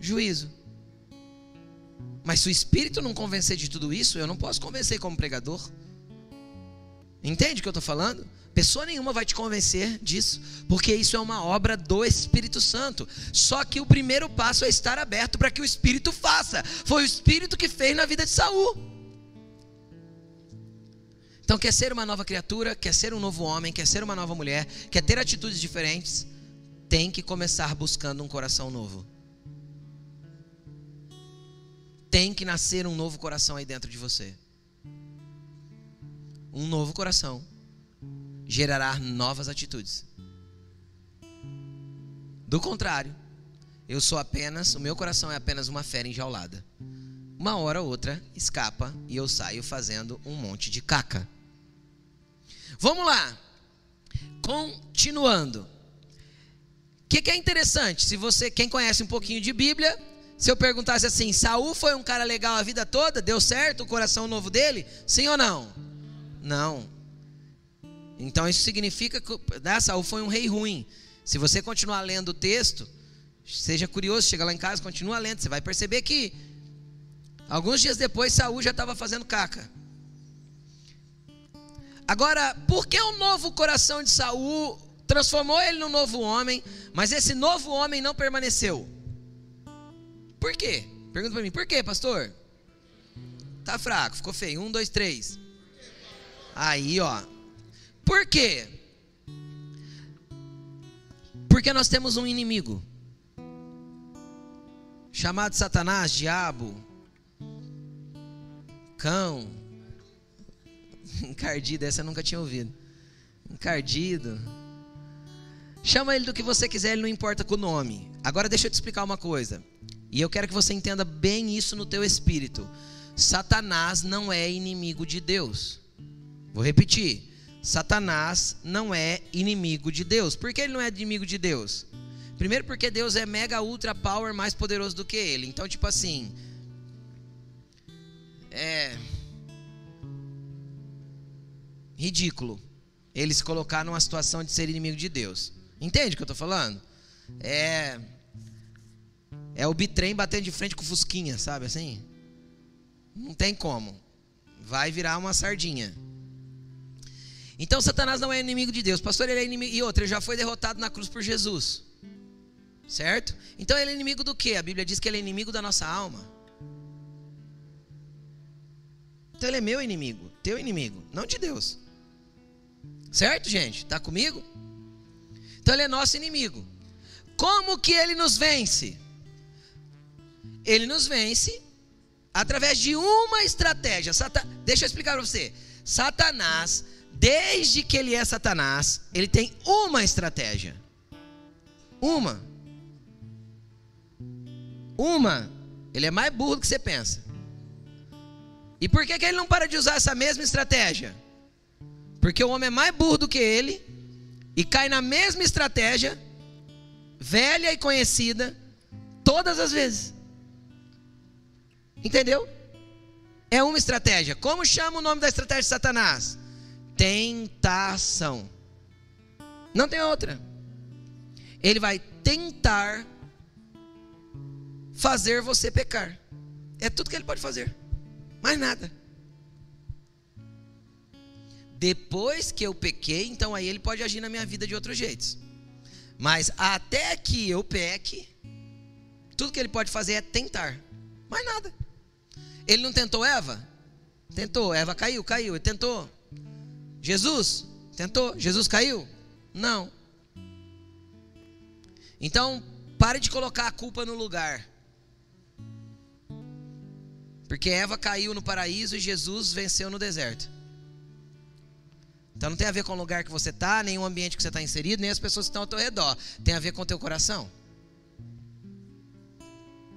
Juízo. Mas se o Espírito não convencer de tudo isso, eu não posso convencer como pregador. Entende o que eu estou falando? Pessoa nenhuma vai te convencer disso, porque isso é uma obra do Espírito Santo. Só que o primeiro passo é estar aberto para que o Espírito faça. Foi o Espírito que fez na vida de Saul. Então, quer ser uma nova criatura, quer ser um novo homem, quer ser uma nova mulher, quer ter atitudes diferentes, tem que começar buscando um coração novo. Tem que nascer um novo coração aí dentro de você. Um novo coração gerará novas atitudes. Do contrário, eu sou apenas, o meu coração é apenas uma fera enjaulada. Uma hora ou outra escapa e eu saio fazendo um monte de caca. Vamos lá. Continuando. O que, que, é interessante? Se você, quem conhece um pouquinho de Bíblia, se eu perguntasse assim, Saul foi um cara legal a vida toda, deu certo o coração novo dele? Sim ou não? Não. Então isso significa que né, Saul foi um rei ruim. Se você continuar lendo o texto, seja curioso, chega lá em casa, continua lendo, você vai perceber que alguns dias depois Saul já estava fazendo caca. Agora, por que o novo coração de Saul transformou ele num novo homem, mas esse novo homem não permaneceu? Por quê? Pergunta para mim, por quê, pastor? Tá fraco, ficou feio. Um, dois, três. Aí, ó, por quê? Porque nós temos um inimigo chamado Satanás, diabo, cão, encardido, essa eu nunca tinha ouvido. Encardido. Chama ele do que você quiser, ele não importa com o nome. Agora deixa eu te explicar uma coisa. E eu quero que você entenda bem isso no teu espírito. Satanás não é inimigo de Deus. Vou repetir. Satanás não é inimigo de Deus. Por que ele não é inimigo de Deus? Primeiro, porque Deus é mega ultra power mais poderoso do que ele. Então, tipo assim. É. Ridículo ele se colocar numa situação de ser inimigo de Deus. Entende o que eu estou falando? É. É o bitrem batendo de frente com o Fusquinha, sabe assim? Não tem como. Vai virar uma sardinha. Então Satanás não é inimigo de Deus. Pastor, ele é inimigo. E outra, ele já foi derrotado na cruz por Jesus. Certo? Então ele é inimigo do que? A Bíblia diz que ele é inimigo da nossa alma. Então ele é meu inimigo, teu inimigo, não de Deus. Certo, gente? Está comigo? Então ele é nosso inimigo. Como que ele nos vence? Ele nos vence através de uma estratégia. Deixa eu explicar para você. Satanás desde que ele é Satanás, ele tem uma estratégia. Uma. Uma. Ele é mais burro do que você pensa. E por que, que ele não para de usar essa mesma estratégia? Porque o homem é mais burro do que ele e cai na mesma estratégia, velha e conhecida, todas as vezes. Entendeu? É uma estratégia. Como chama o nome da estratégia de Satanás? tentação. Não tem outra. Ele vai tentar fazer você pecar. É tudo que ele pode fazer. Mais nada. Depois que eu pequei, então aí ele pode agir na minha vida de outros jeitos. Mas até que eu peque, tudo que ele pode fazer é tentar. Mais nada. Ele não tentou Eva? Tentou. Eva caiu, caiu. Ele tentou. Jesus tentou? Jesus caiu? Não. Então, pare de colocar a culpa no lugar. Porque Eva caiu no paraíso e Jesus venceu no deserto. Então não tem a ver com o lugar que você está, nem o ambiente que você está inserido, nem as pessoas que estão ao teu redor. Tem a ver com o teu coração.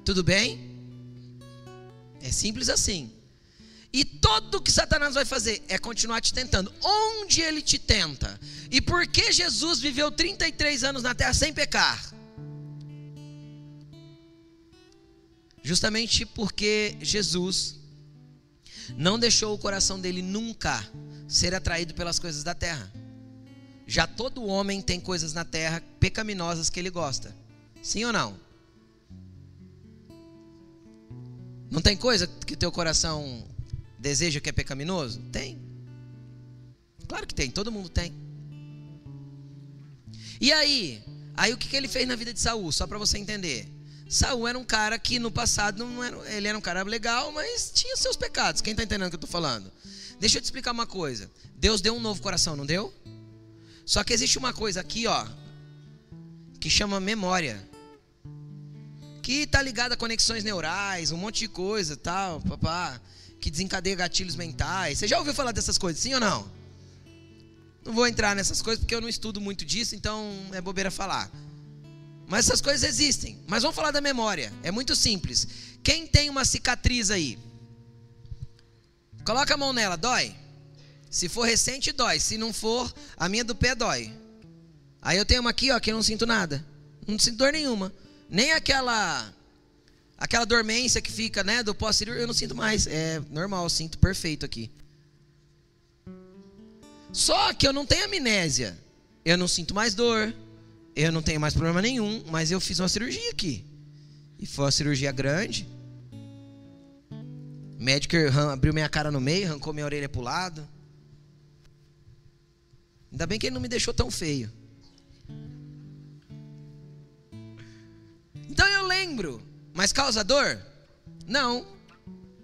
Tudo bem? É simples assim. E tudo que Satanás vai fazer é continuar te tentando. Onde ele te tenta? E por que Jesus viveu 33 anos na terra sem pecar? Justamente porque Jesus não deixou o coração dele nunca ser atraído pelas coisas da terra. Já todo homem tem coisas na terra pecaminosas que ele gosta. Sim ou não? Não tem coisa que teu coração deseja que é pecaminoso? Tem. Claro que tem, todo mundo tem. E aí? Aí o que, que ele fez na vida de Saul? Só para você entender. Saul era um cara que no passado não era, ele era um cara legal, mas tinha seus pecados. Quem está entendendo o que eu estou falando? Deixa eu te explicar uma coisa. Deus deu um novo coração, não deu? Só que existe uma coisa aqui, ó, que chama memória. Que está ligada a conexões neurais, um monte de coisa, tal, papá, que desencadeia gatilhos mentais. Você já ouviu falar dessas coisas, sim ou não? Não vou entrar nessas coisas porque eu não estudo muito disso, então é bobeira falar. Mas essas coisas existem. Mas vamos falar da memória. É muito simples. Quem tem uma cicatriz aí? Coloca a mão nela, dói? Se for recente, dói. Se não for, a minha do pé dói. Aí eu tenho uma aqui, ó, que eu não sinto nada. Não sinto dor nenhuma. Nem aquela aquela dormência que fica, né, do pós-cirúrgico, eu não sinto mais. É normal, sinto perfeito aqui. Só que eu não tenho amnésia. Eu não sinto mais dor. Eu não tenho mais problema nenhum, mas eu fiz uma cirurgia aqui. E foi uma cirurgia grande. O médico abriu minha cara no meio, arrancou minha orelha pro lado. Ainda bem que ele não me deixou tão feio. Então eu lembro, mas causa dor? Não,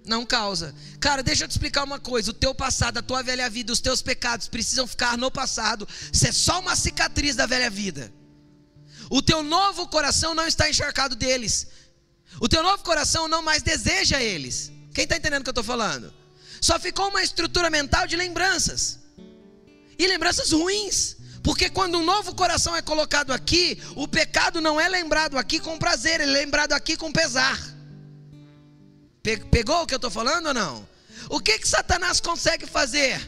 não causa. Cara, deixa eu te explicar uma coisa: o teu passado, a tua velha vida, os teus pecados precisam ficar no passado. Isso é só uma cicatriz da velha vida. O teu novo coração não está encharcado deles. O teu novo coração não mais deseja eles. Quem está entendendo o que eu estou falando? Só ficou uma estrutura mental de lembranças. E lembranças ruins. Porque quando um novo coração é colocado aqui, o pecado não é lembrado aqui com prazer, ele é lembrado aqui com pesar. Pegou o que eu estou falando ou não? O que que Satanás consegue fazer?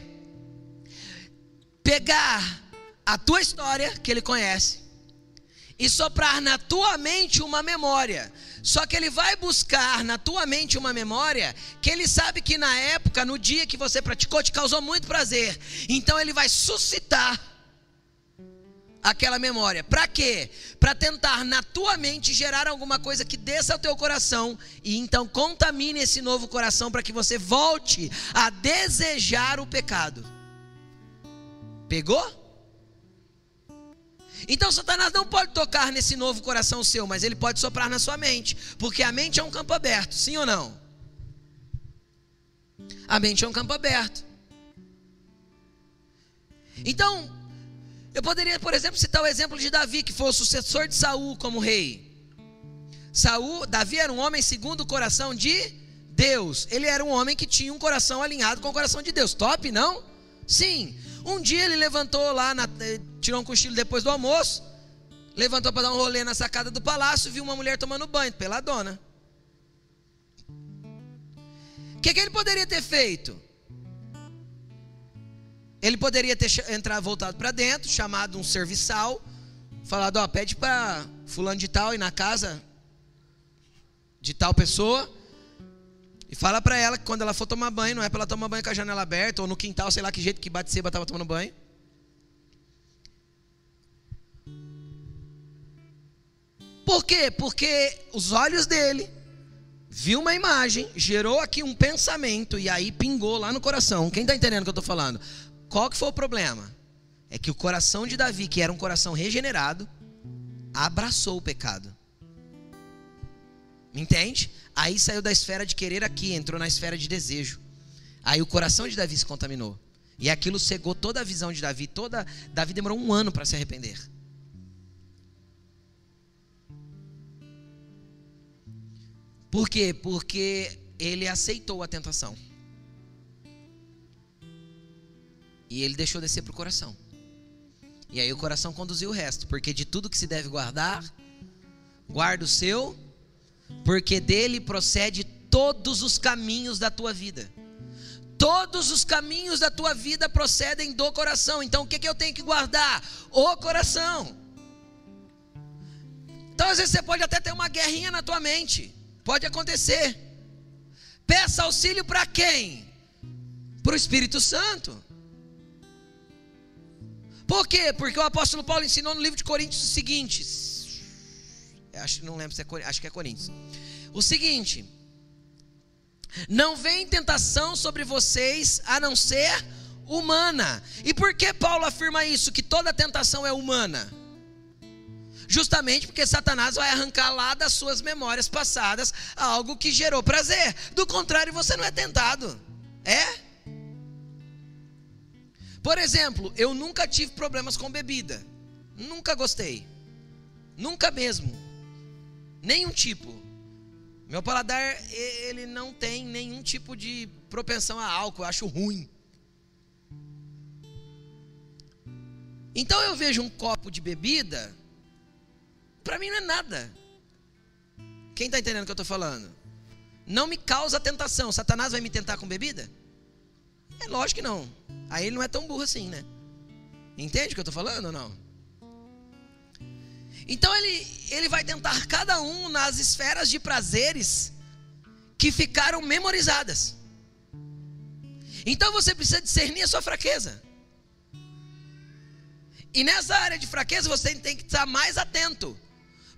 Pegar a tua história que ele conhece e soprar na tua mente uma memória. Só que ele vai buscar na tua mente uma memória que ele sabe que na época, no dia que você praticou, te causou muito prazer. Então ele vai suscitar aquela memória. Para quê? Para tentar na tua mente gerar alguma coisa que desça ao teu coração e então contamine esse novo coração para que você volte a desejar o pecado. Pegou? Então Satanás não pode tocar nesse novo coração seu, mas ele pode soprar na sua mente, porque a mente é um campo aberto, sim ou não? A mente é um campo aberto. Então, eu poderia, por exemplo, citar o exemplo de Davi, que foi o sucessor de Saul como rei. Saul, Davi era um homem segundo o coração de Deus. Ele era um homem que tinha um coração alinhado com o coração de Deus. Top, não? Sim. Um dia ele levantou lá, na, eh, tirou um cochilo depois do almoço, levantou para dar um rolê na sacada do palácio, viu uma mulher tomando banho, peladona. O que, que ele poderia ter feito? Ele poderia ter entrado, voltado para dentro, chamado um serviçal, falado: Ó, pede para fulano de tal ir na casa de tal pessoa e fala para ela que quando ela for tomar banho, não é para ela tomar banho com a janela aberta ou no quintal, sei lá que jeito que bate seba estava tomando banho. Por quê? Porque os olhos dele viu uma imagem, gerou aqui um pensamento e aí pingou lá no coração. Quem está entendendo o que eu estou falando? Qual que foi o problema? É que o coração de Davi, que era um coração regenerado, abraçou o pecado. Entende? Aí saiu da esfera de querer aqui, entrou na esfera de desejo. Aí o coração de Davi se contaminou. E aquilo cegou toda a visão de Davi. Toda Davi demorou um ano para se arrepender. Por quê? Porque ele aceitou a tentação. E ele deixou descer para o coração. E aí o coração conduziu o resto. Porque de tudo que se deve guardar, guarda o seu porque dele procede todos os caminhos da tua vida. Todos os caminhos da tua vida procedem do coração. Então o que, que eu tenho que guardar? O coração. Então às vezes você pode até ter uma guerrinha na tua mente. Pode acontecer. Peça auxílio para quem? Para o Espírito Santo. Por quê? Porque o apóstolo Paulo ensinou no livro de Coríntios o seguinte: acho não lembro se é acho que é Coríntios. O seguinte, Não vem tentação sobre vocês a não ser humana. E por que Paulo afirma isso? Que toda tentação é humana? Justamente porque Satanás vai arrancar lá das suas memórias passadas algo que gerou prazer. Do contrário, você não é tentado. É? Por exemplo, eu nunca tive problemas com bebida. Nunca gostei. Nunca mesmo. Nenhum tipo. Meu paladar, ele não tem nenhum tipo de propensão a álcool, eu acho ruim. Então eu vejo um copo de bebida, para mim não é nada. Quem está entendendo o que eu estou falando? Não me causa tentação. Satanás vai me tentar com bebida? É lógico que não. Aí ele não é tão burro assim, né? Entende o que eu estou falando ou não? Então ele, ele vai tentar cada um nas esferas de prazeres que ficaram memorizadas. Então você precisa discernir a sua fraqueza. E nessa área de fraqueza você tem que estar mais atento.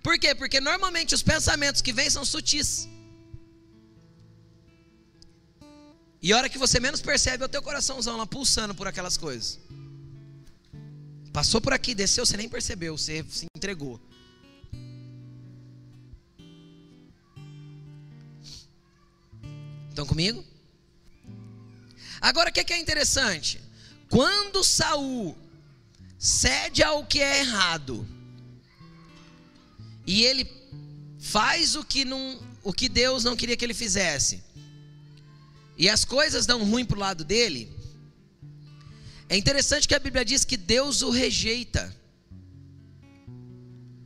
Por quê? Porque normalmente os pensamentos que vêm são sutis. E a hora que você menos percebe é o teu coraçãozão lá pulsando por aquelas coisas. Passou por aqui, desceu, você nem percebeu, você se entregou. Estão comigo? Agora o que é interessante? Quando Saul cede ao que é errado e ele faz o que não, o que Deus não queria que ele fizesse, e as coisas dão ruim para o lado dele, é interessante que a Bíblia diz que Deus o rejeita.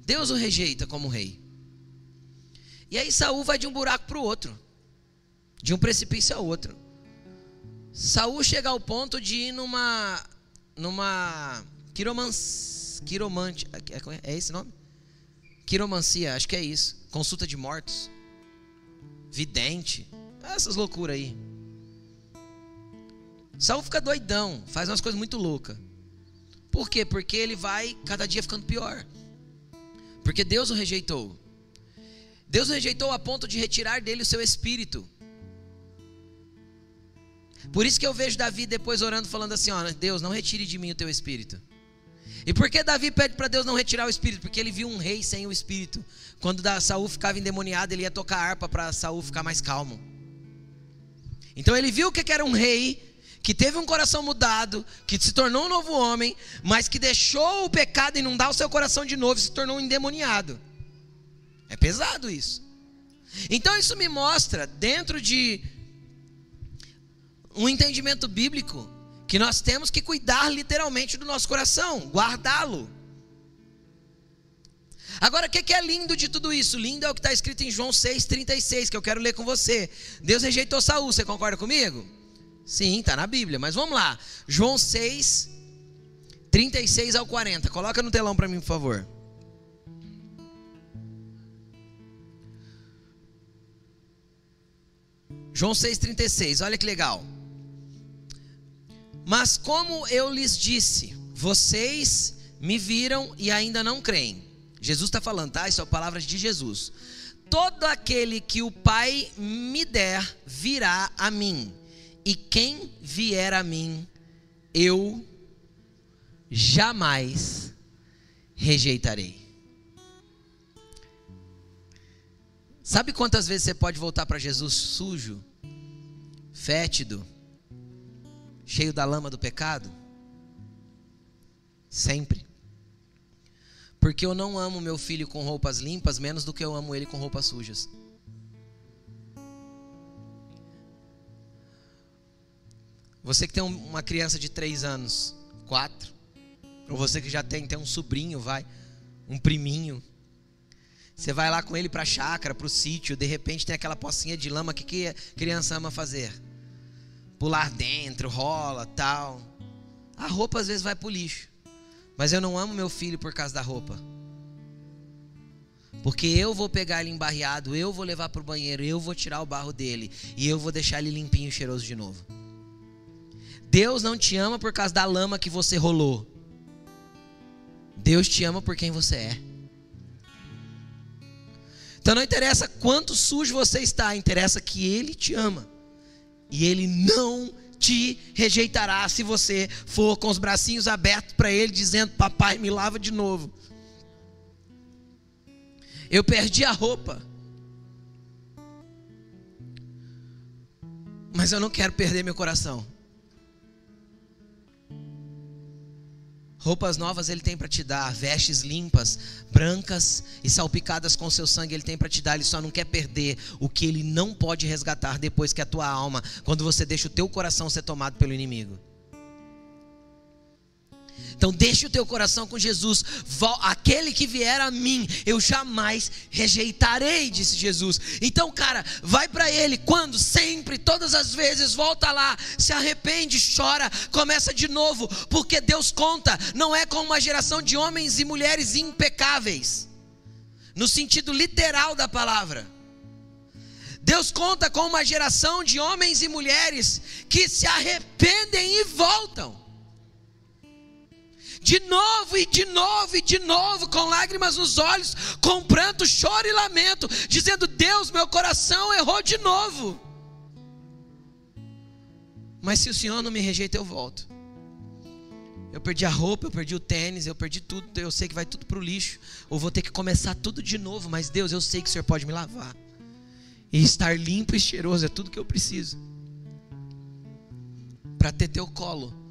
Deus o rejeita como rei. E aí Saul vai de um buraco para o outro, de um precipício ao outro. Saul chega ao ponto de ir numa numa quiromance, quiromante, é, é esse nome? Quiromancia, acho que é isso. Consulta de mortos, vidente, essas loucuras aí. Saul fica doidão, faz umas coisas muito loucas. Por quê? Porque ele vai cada dia ficando pior. Porque Deus o rejeitou. Deus o rejeitou a ponto de retirar dele o seu espírito. Por isso que eu vejo Davi depois orando, falando assim: ó, Deus, não retire de mim o teu espírito. E por que Davi pede para Deus não retirar o espírito? Porque ele viu um rei sem o espírito. Quando Saul ficava endemoniado, ele ia tocar harpa para Saul ficar mais calmo. Então ele viu que era um rei que teve um coração mudado, que se tornou um novo homem, mas que deixou o pecado inundar o seu coração de novo e se tornou um endemoniado. É pesado isso. Então isso me mostra, dentro de um entendimento bíblico, que nós temos que cuidar literalmente do nosso coração, guardá-lo. Agora, o que é lindo de tudo isso? Lindo é o que está escrito em João 6,36, que eu quero ler com você. Deus rejeitou Saul, você concorda comigo? Sim, está na Bíblia, mas vamos lá. João 6, 36 ao 40. Coloca no telão para mim, por favor. João 6,36, olha que legal. Mas como eu lhes disse, vocês me viram e ainda não creem. Jesus está falando, tá? Isso é palavras de Jesus. Todo aquele que o Pai me der virá a mim e quem vier a mim, eu jamais rejeitarei. Sabe quantas vezes você pode voltar para Jesus sujo, fétido, cheio da lama do pecado? Sempre. Porque eu não amo meu filho com roupas limpas menos do que eu amo ele com roupas sujas. Você que tem uma criança de três anos, quatro, ou você que já tem, tem um sobrinho, vai, um priminho. Você vai lá com ele para a chácara, para o sítio, de repente tem aquela pocinha de lama, o que, que criança ama fazer? Pular dentro, rola, tal. A roupa às vezes vai para o lixo. Mas eu não amo meu filho por causa da roupa. Porque eu vou pegar ele embarreado, eu vou levar para o banheiro, eu vou tirar o barro dele e eu vou deixar ele limpinho e cheiroso de novo. Deus não te ama por causa da lama que você rolou. Deus te ama por quem você é. Então não interessa quanto sujo você está, interessa que Ele te ama. E Ele não te rejeitará se você for com os bracinhos abertos para Ele, dizendo: Papai, me lava de novo. Eu perdi a roupa. Mas eu não quero perder meu coração. Roupas novas ele tem para te dar, vestes limpas, brancas e salpicadas com seu sangue ele tem para te dar. Ele só não quer perder o que ele não pode resgatar depois que a tua alma, quando você deixa o teu coração ser tomado pelo inimigo. Então deixe o teu coração com Jesus. Aquele que vier a mim, eu jamais rejeitarei, disse Jesus. Então, cara, vai para ele quando sempre, todas as vezes, volta lá, se arrepende, chora, começa de novo, porque Deus conta, não é com uma geração de homens e mulheres impecáveis. No sentido literal da palavra. Deus conta com uma geração de homens e mulheres que se arrependem e voltam de novo e de novo e de novo, com lágrimas nos olhos, com pranto, choro e lamento, dizendo: Deus, meu coração errou de novo. Mas se o Senhor não me rejeita, eu volto. Eu perdi a roupa, eu perdi o tênis, eu perdi tudo, eu sei que vai tudo para o lixo, ou vou ter que começar tudo de novo, mas Deus, eu sei que o Senhor pode me lavar. E estar limpo e cheiroso é tudo que eu preciso. Para ter teu colo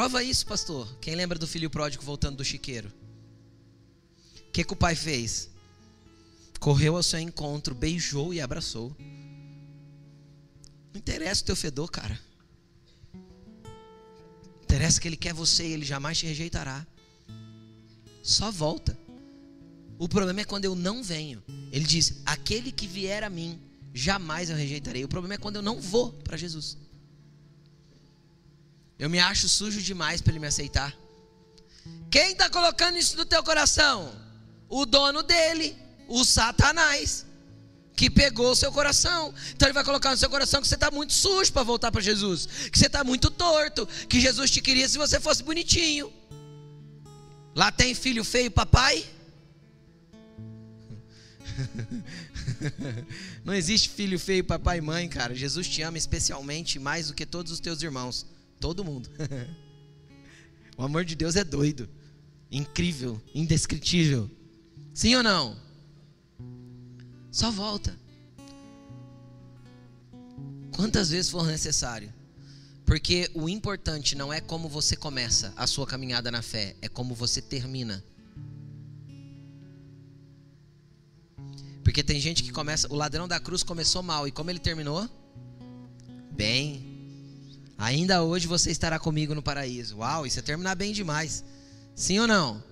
Prova isso, pastor. Quem lembra do filho pródigo voltando do chiqueiro? O que, que o pai fez? Correu ao seu encontro, beijou e abraçou. Não interessa o teu fedor, cara. Interessa que ele quer você e ele jamais te rejeitará. Só volta. O problema é quando eu não venho. Ele diz: aquele que vier a mim, jamais eu rejeitarei. O problema é quando eu não vou para Jesus. Eu me acho sujo demais para ele me aceitar. Quem está colocando isso no teu coração? O dono dele, o Satanás, que pegou o seu coração. Então ele vai colocar no seu coração que você está muito sujo para voltar para Jesus, que você está muito torto, que Jesus te queria se você fosse bonitinho. Lá tem filho feio, papai? Não existe filho feio, papai e mãe, cara. Jesus te ama especialmente mais do que todos os teus irmãos. Todo mundo. o amor de Deus é doido, incrível, indescritível. Sim ou não? Só volta. Quantas vezes for necessário. Porque o importante não é como você começa a sua caminhada na fé, é como você termina. Porque tem gente que começa, o ladrão da cruz começou mal e como ele terminou? Bem. Ainda hoje você estará comigo no paraíso. Uau, isso é terminar bem demais. Sim ou não?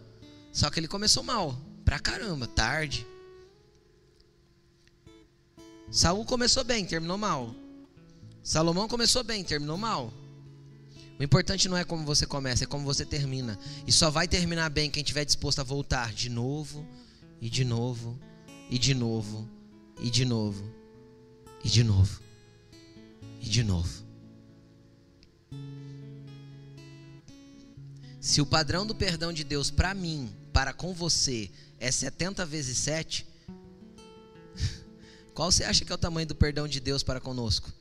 Só que ele começou mal, pra caramba, tarde. Saul começou bem, terminou mal. Salomão começou bem, terminou mal. O importante não é como você começa, é como você termina. E só vai terminar bem quem estiver disposto a voltar de novo, e de novo, e de novo, e de novo, e de novo, e de novo. Se o padrão do perdão de Deus para mim, para com você, é 70 vezes 7, qual você acha que é o tamanho do perdão de Deus para conosco?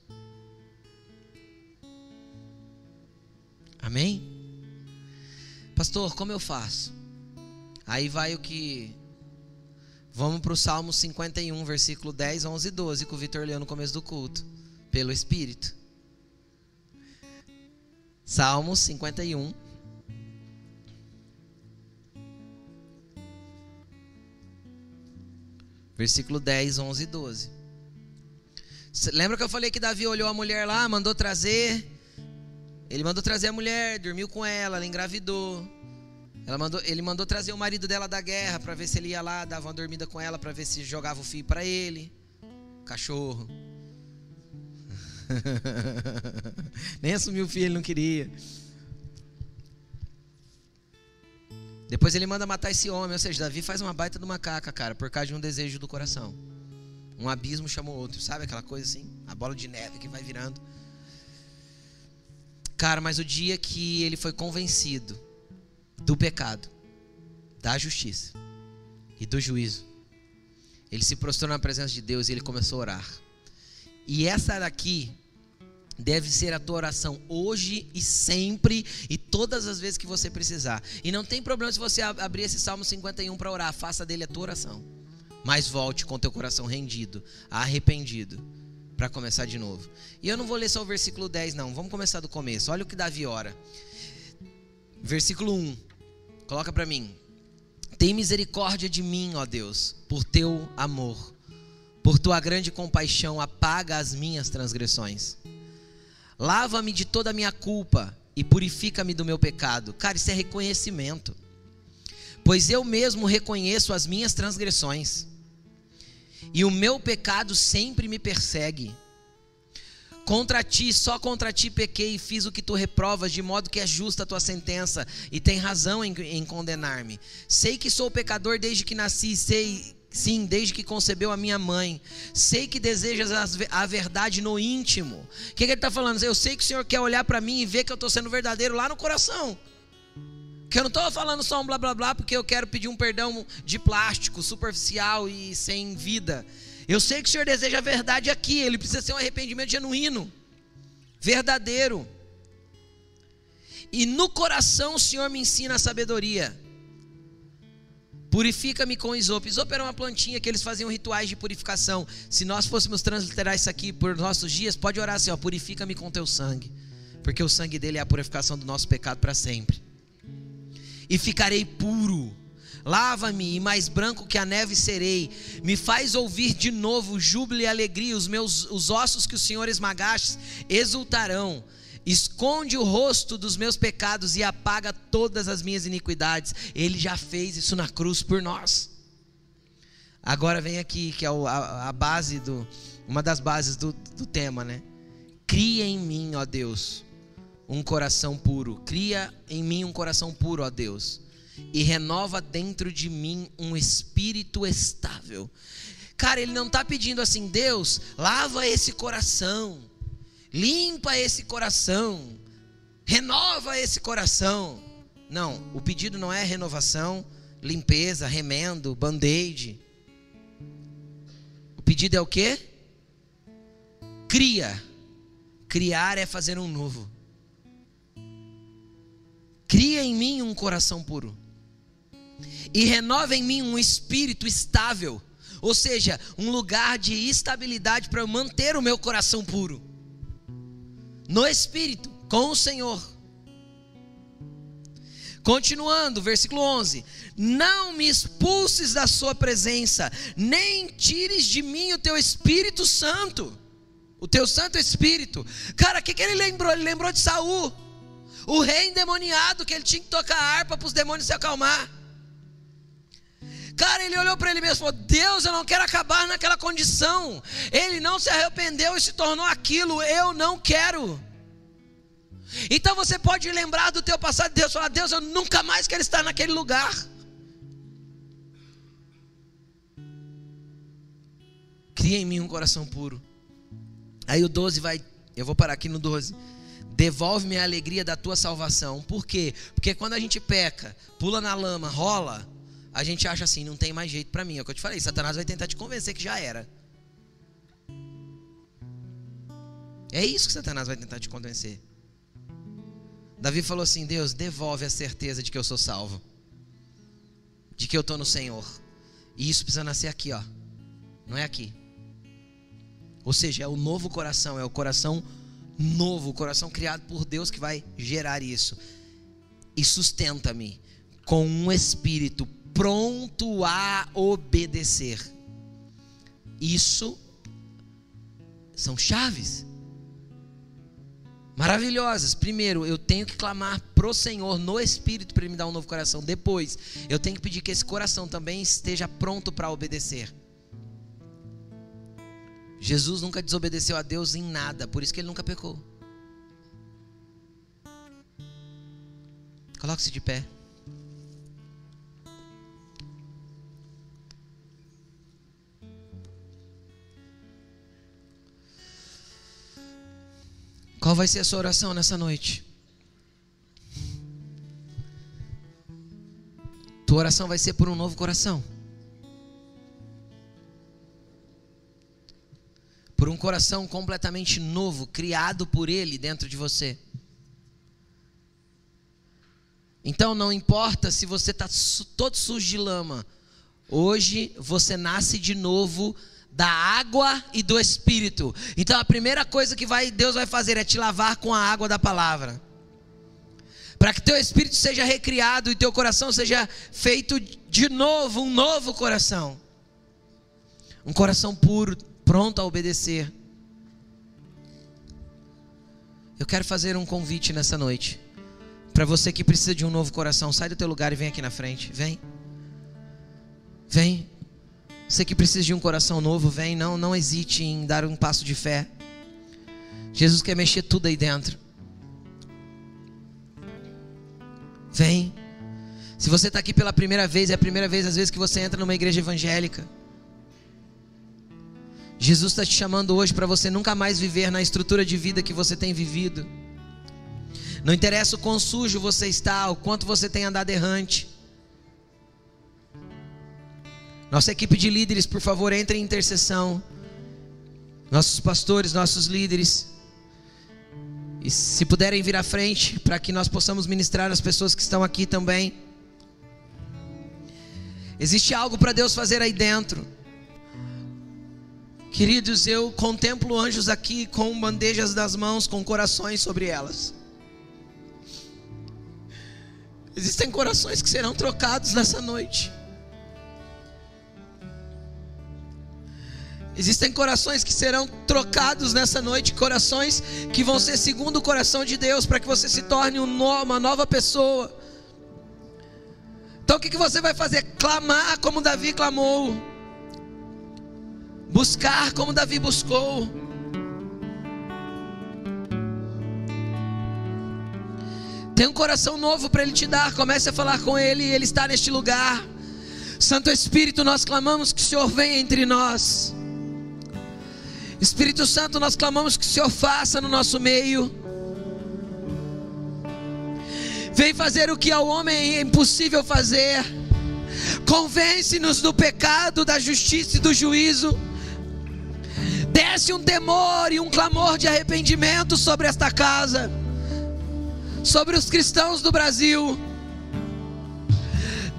Amém? Pastor, como eu faço? Aí vai o que. Vamos para o Salmo 51, versículo 10, 11 e 12, que o Vitor leu no começo do culto. Pelo Espírito. Salmo 51, Versículo 10, 11 e 12. Lembra que eu falei que Davi olhou a mulher lá, mandou trazer. Ele mandou trazer a mulher, dormiu com ela, ela engravidou. Ela mandou, ele mandou trazer o marido dela da guerra para ver se ele ia lá, dava uma dormida com ela para ver se jogava o filho para ele. Cachorro. Nem assumiu o filho, ele não queria. Depois ele manda matar esse homem, ou seja, Davi faz uma baita de uma caca, cara, por causa de um desejo do coração. Um abismo chamou outro, sabe aquela coisa assim? A bola de neve que vai virando. Cara, mas o dia que ele foi convencido do pecado, da justiça e do juízo, Ele se prostrou na presença de Deus e ele começou a orar. E essa daqui deve ser a tua oração hoje e sempre e todas as vezes que você precisar. E não tem problema se você abrir esse Salmo 51 para orar, faça dele a tua oração. Mas volte com teu coração rendido, arrependido, para começar de novo. E eu não vou ler só o versículo 10 não, vamos começar do começo. Olha o que Davi ora. Versículo 1. Coloca para mim. Tem misericórdia de mim, ó Deus, por teu amor. Por tua grande compaixão, apaga as minhas transgressões. Lava-me de toda a minha culpa e purifica-me do meu pecado. Cara, isso é reconhecimento. Pois eu mesmo reconheço as minhas transgressões, e o meu pecado sempre me persegue. Contra ti, só contra ti pequei e fiz o que tu reprovas, de modo que é justa a tua sentença, e tem razão em, em condenar-me. Sei que sou pecador desde que nasci, sei Sim, desde que concebeu a minha mãe. Sei que desejas a verdade no íntimo. O que, que ele está falando? Eu sei que o Senhor quer olhar para mim e ver que eu estou sendo verdadeiro lá no coração. Que eu não estou falando só um blá blá blá porque eu quero pedir um perdão de plástico, superficial e sem vida. Eu sei que o Senhor deseja a verdade aqui. Ele precisa ser um arrependimento genuíno, verdadeiro. E no coração o Senhor me ensina a sabedoria. Purifica-me com isopo. Isopo era uma plantinha que eles faziam rituais de purificação. Se nós fôssemos transliterar isso aqui por nossos dias, pode orar assim, ó, purifica-me com teu sangue. Porque o sangue dele é a purificação do nosso pecado para sempre. E ficarei puro. Lava-me e mais branco que a neve serei. Me faz ouvir de novo júbilo e alegria. Os meus os ossos que o Senhor esmagaste exultarão esconde o rosto dos meus pecados e apaga todas as minhas iniquidades. Ele já fez isso na cruz por nós. Agora vem aqui, que é a, base do, uma das bases do, do tema, né? Cria em mim, ó Deus, um coração puro. Cria em mim um coração puro, ó Deus. E renova dentro de mim um espírito estável. Cara, ele não está pedindo assim, Deus, lava esse coração limpa esse coração, renova esse coração. Não, o pedido não é renovação, limpeza, remendo, band-aid. O pedido é o quê? Cria. Criar é fazer um novo. Cria em mim um coração puro. E renova em mim um espírito estável. Ou seja, um lugar de estabilidade para manter o meu coração puro no Espírito, com o Senhor. Continuando, versículo 11: Não me expulses da Sua presença, nem tires de mim o Teu Espírito Santo, o Teu Santo Espírito. Cara, o que, que ele lembrou? Ele lembrou de Saul, o rei endemoniado, que ele tinha que tocar harpa para os demônios se acalmar. Cara, ele olhou para ele mesmo e falou: Deus, eu não quero acabar naquela condição. Ele não se arrependeu e se tornou aquilo. Eu não quero. Então você pode lembrar do teu passado, Deus falar: Deus, eu nunca mais quero estar naquele lugar. Cria em mim um coração puro. Aí o 12 vai, eu vou parar aqui no 12. Devolve-me a alegria da tua salvação. Por quê? Porque quando a gente peca, pula na lama, rola, a gente acha assim, não tem mais jeito para mim. É o que eu te falei, Satanás vai tentar te convencer que já era. É isso que Satanás vai tentar te convencer. Davi falou assim: Deus, devolve a certeza de que eu sou salvo, de que eu estou no Senhor. E isso precisa nascer aqui, ó. Não é aqui. Ou seja, é o novo coração, é o coração novo, o coração criado por Deus que vai gerar isso. E sustenta-me com um espírito pronto a obedecer. Isso são chaves maravilhosas. Primeiro, eu tenho que clamar pro Senhor no Espírito para Ele me dar um novo coração. Depois, eu tenho que pedir que esse coração também esteja pronto para obedecer. Jesus nunca desobedeceu a Deus em nada, por isso que ele nunca pecou. Coloque-se de pé. Qual vai ser a sua oração nessa noite? Tua oração vai ser por um novo coração. por um coração completamente novo, criado por Ele dentro de você. Então não importa se você está todo sujo de lama, hoje você nasce de novo da água e do Espírito. Então a primeira coisa que vai, Deus vai fazer é te lavar com a água da palavra para que teu espírito seja recriado e teu coração seja feito de novo, um novo coração. Um coração puro, pronto a obedecer. Eu quero fazer um convite nessa noite. Para você que precisa de um novo coração, sai do teu lugar e vem aqui na frente. Vem. Vem. Você que precisa de um coração novo, vem. Não, não hesite em dar um passo de fé. Jesus quer mexer tudo aí dentro. Vem. Se você está aqui pela primeira vez, é a primeira vez às vezes que você entra numa igreja evangélica. Jesus está te chamando hoje para você nunca mais viver na estrutura de vida que você tem vivido. Não interessa o quão sujo você está, o quanto você tem andado errante. Nossa equipe de líderes, por favor, entre em intercessão. Nossos pastores, nossos líderes. E se puderem vir à frente, para que nós possamos ministrar as pessoas que estão aqui também. Existe algo para Deus fazer aí dentro. Queridos, eu contemplo anjos aqui com bandejas das mãos, com corações sobre elas. Existem corações que serão trocados nessa noite. Existem corações que serão trocados nessa noite, corações que vão ser segundo o coração de Deus, para que você se torne uma nova pessoa. Então o que você vai fazer? Clamar como Davi clamou, buscar como Davi buscou. Tem um coração novo para Ele te dar. Comece a falar com Ele, Ele está neste lugar. Santo Espírito, nós clamamos que o Senhor venha entre nós. Espírito Santo, nós clamamos que o Senhor faça no nosso meio. Vem fazer o que ao homem é impossível fazer. Convence-nos do pecado, da justiça e do juízo. Desce um temor e um clamor de arrependimento sobre esta casa, sobre os cristãos do Brasil.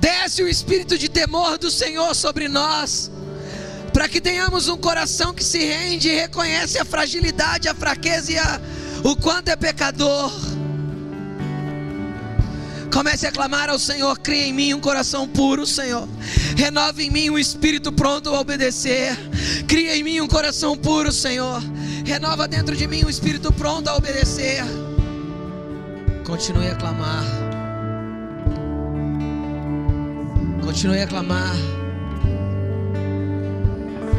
Desce o espírito de temor do Senhor sobre nós para que tenhamos um coração que se rende e reconhece a fragilidade, a fraqueza e a, o quanto é pecador. Comece a clamar ao Senhor, cria em mim um coração puro, Senhor. Renova em mim um espírito pronto a obedecer. Cria em mim um coração puro, Senhor. Renova dentro de mim um espírito pronto a obedecer. Continue a clamar. Continue a clamar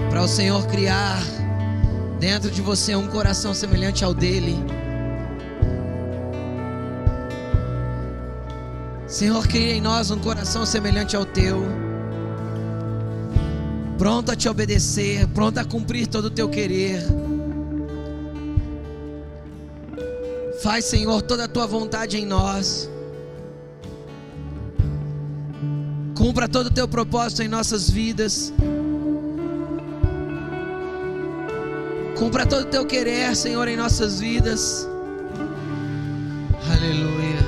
para o Senhor criar dentro de você um coração semelhante ao dele. Senhor, cria em nós um coração semelhante ao teu, pronto a te obedecer, pronto a cumprir todo o teu querer. Faz, Senhor, toda a tua vontade em nós. Cumpra todo o teu propósito em nossas vidas. Cumpra todo o teu querer, Senhor, em nossas vidas. Aleluia.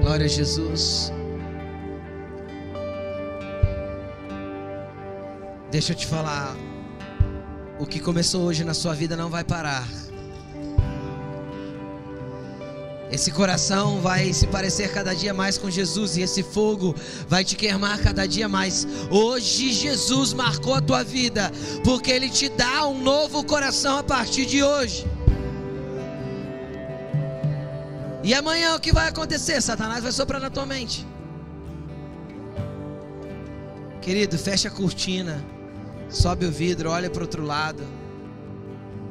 Glória a Jesus. Deixa eu te falar. O que começou hoje na sua vida não vai parar. Esse coração vai se parecer cada dia mais com Jesus e esse fogo vai te queimar cada dia mais. Hoje Jesus marcou a tua vida, porque Ele te dá um novo coração a partir de hoje. E amanhã o que vai acontecer? Satanás vai soprar na tua mente. Querido, fecha a cortina, sobe o vidro, olha para o outro lado,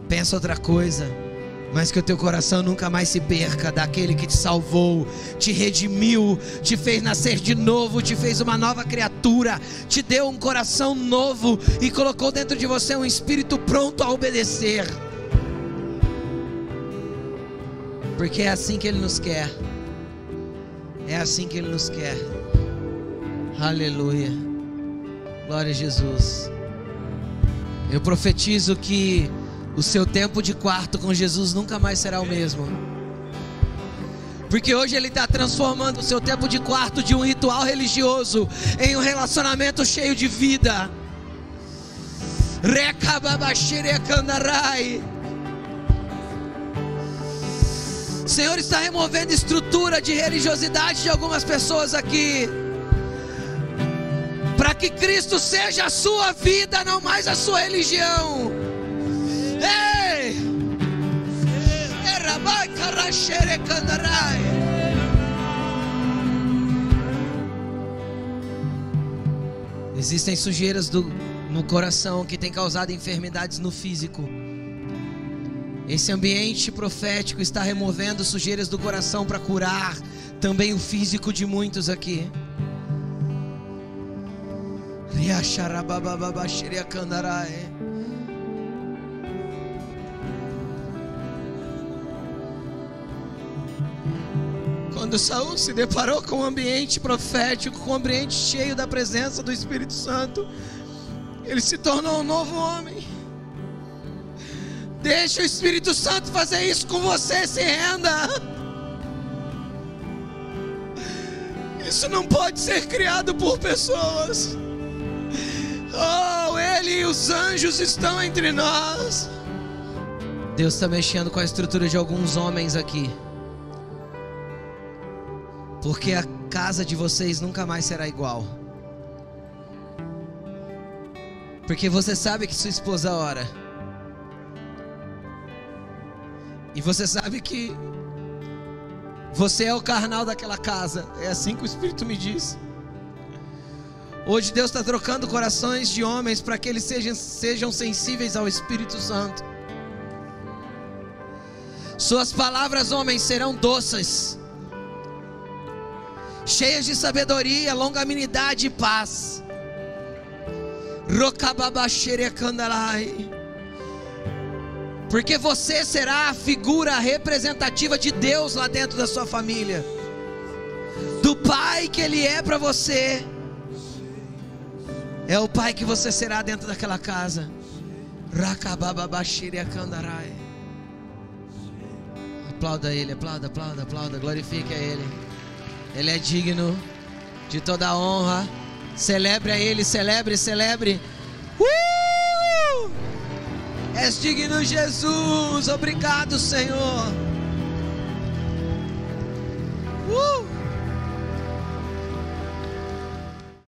pensa outra coisa mas que o teu coração nunca mais se perca daquele que te salvou, te redimiu, te fez nascer de novo, te fez uma nova criatura, te deu um coração novo e colocou dentro de você um espírito pronto a obedecer. Porque é assim que Ele nos quer, é assim que Ele nos quer. Aleluia, glória a Jesus. Eu profetizo que o seu tempo de quarto com Jesus nunca mais será o mesmo. Porque hoje Ele está transformando o seu tempo de quarto de um ritual religioso em um relacionamento cheio de vida. O Senhor está removendo estrutura de religiosidade de algumas pessoas aqui para que Cristo seja a sua vida, não mais a sua religião. Ei! Existem sujeiras do, no coração que têm causado enfermidades no físico. Esse ambiente profético está removendo sujeiras do coração para curar também o físico de muitos aqui. Quando Saul se deparou com um ambiente profético, com um ambiente cheio da presença do Espírito Santo, ele se tornou um novo homem. Deixa o Espírito Santo fazer isso com você, se renda. Isso não pode ser criado por pessoas. Oh, Ele e os anjos estão entre nós. Deus está mexendo com a estrutura de alguns homens aqui. Porque a casa de vocês nunca mais será igual. Porque você sabe que sua esposa ora. E você sabe que você é o carnal daquela casa. É assim que o Espírito me diz. Hoje Deus está trocando corações de homens para que eles sejam, sejam sensíveis ao Espírito Santo. Suas palavras, homens, serão doces, cheias de sabedoria, longanimidade e paz. Porque você será a figura representativa de Deus lá dentro da sua família, do Pai que Ele é para você é o pai que você será dentro daquela casa. Aplauda ele, aplauda, aplauda, aplauda, glorifique a ele. Ele é digno de toda honra. Celebre a Ele, celebre, celebre. Uh! És digno, Jesus. Obrigado, Senhor. Uh!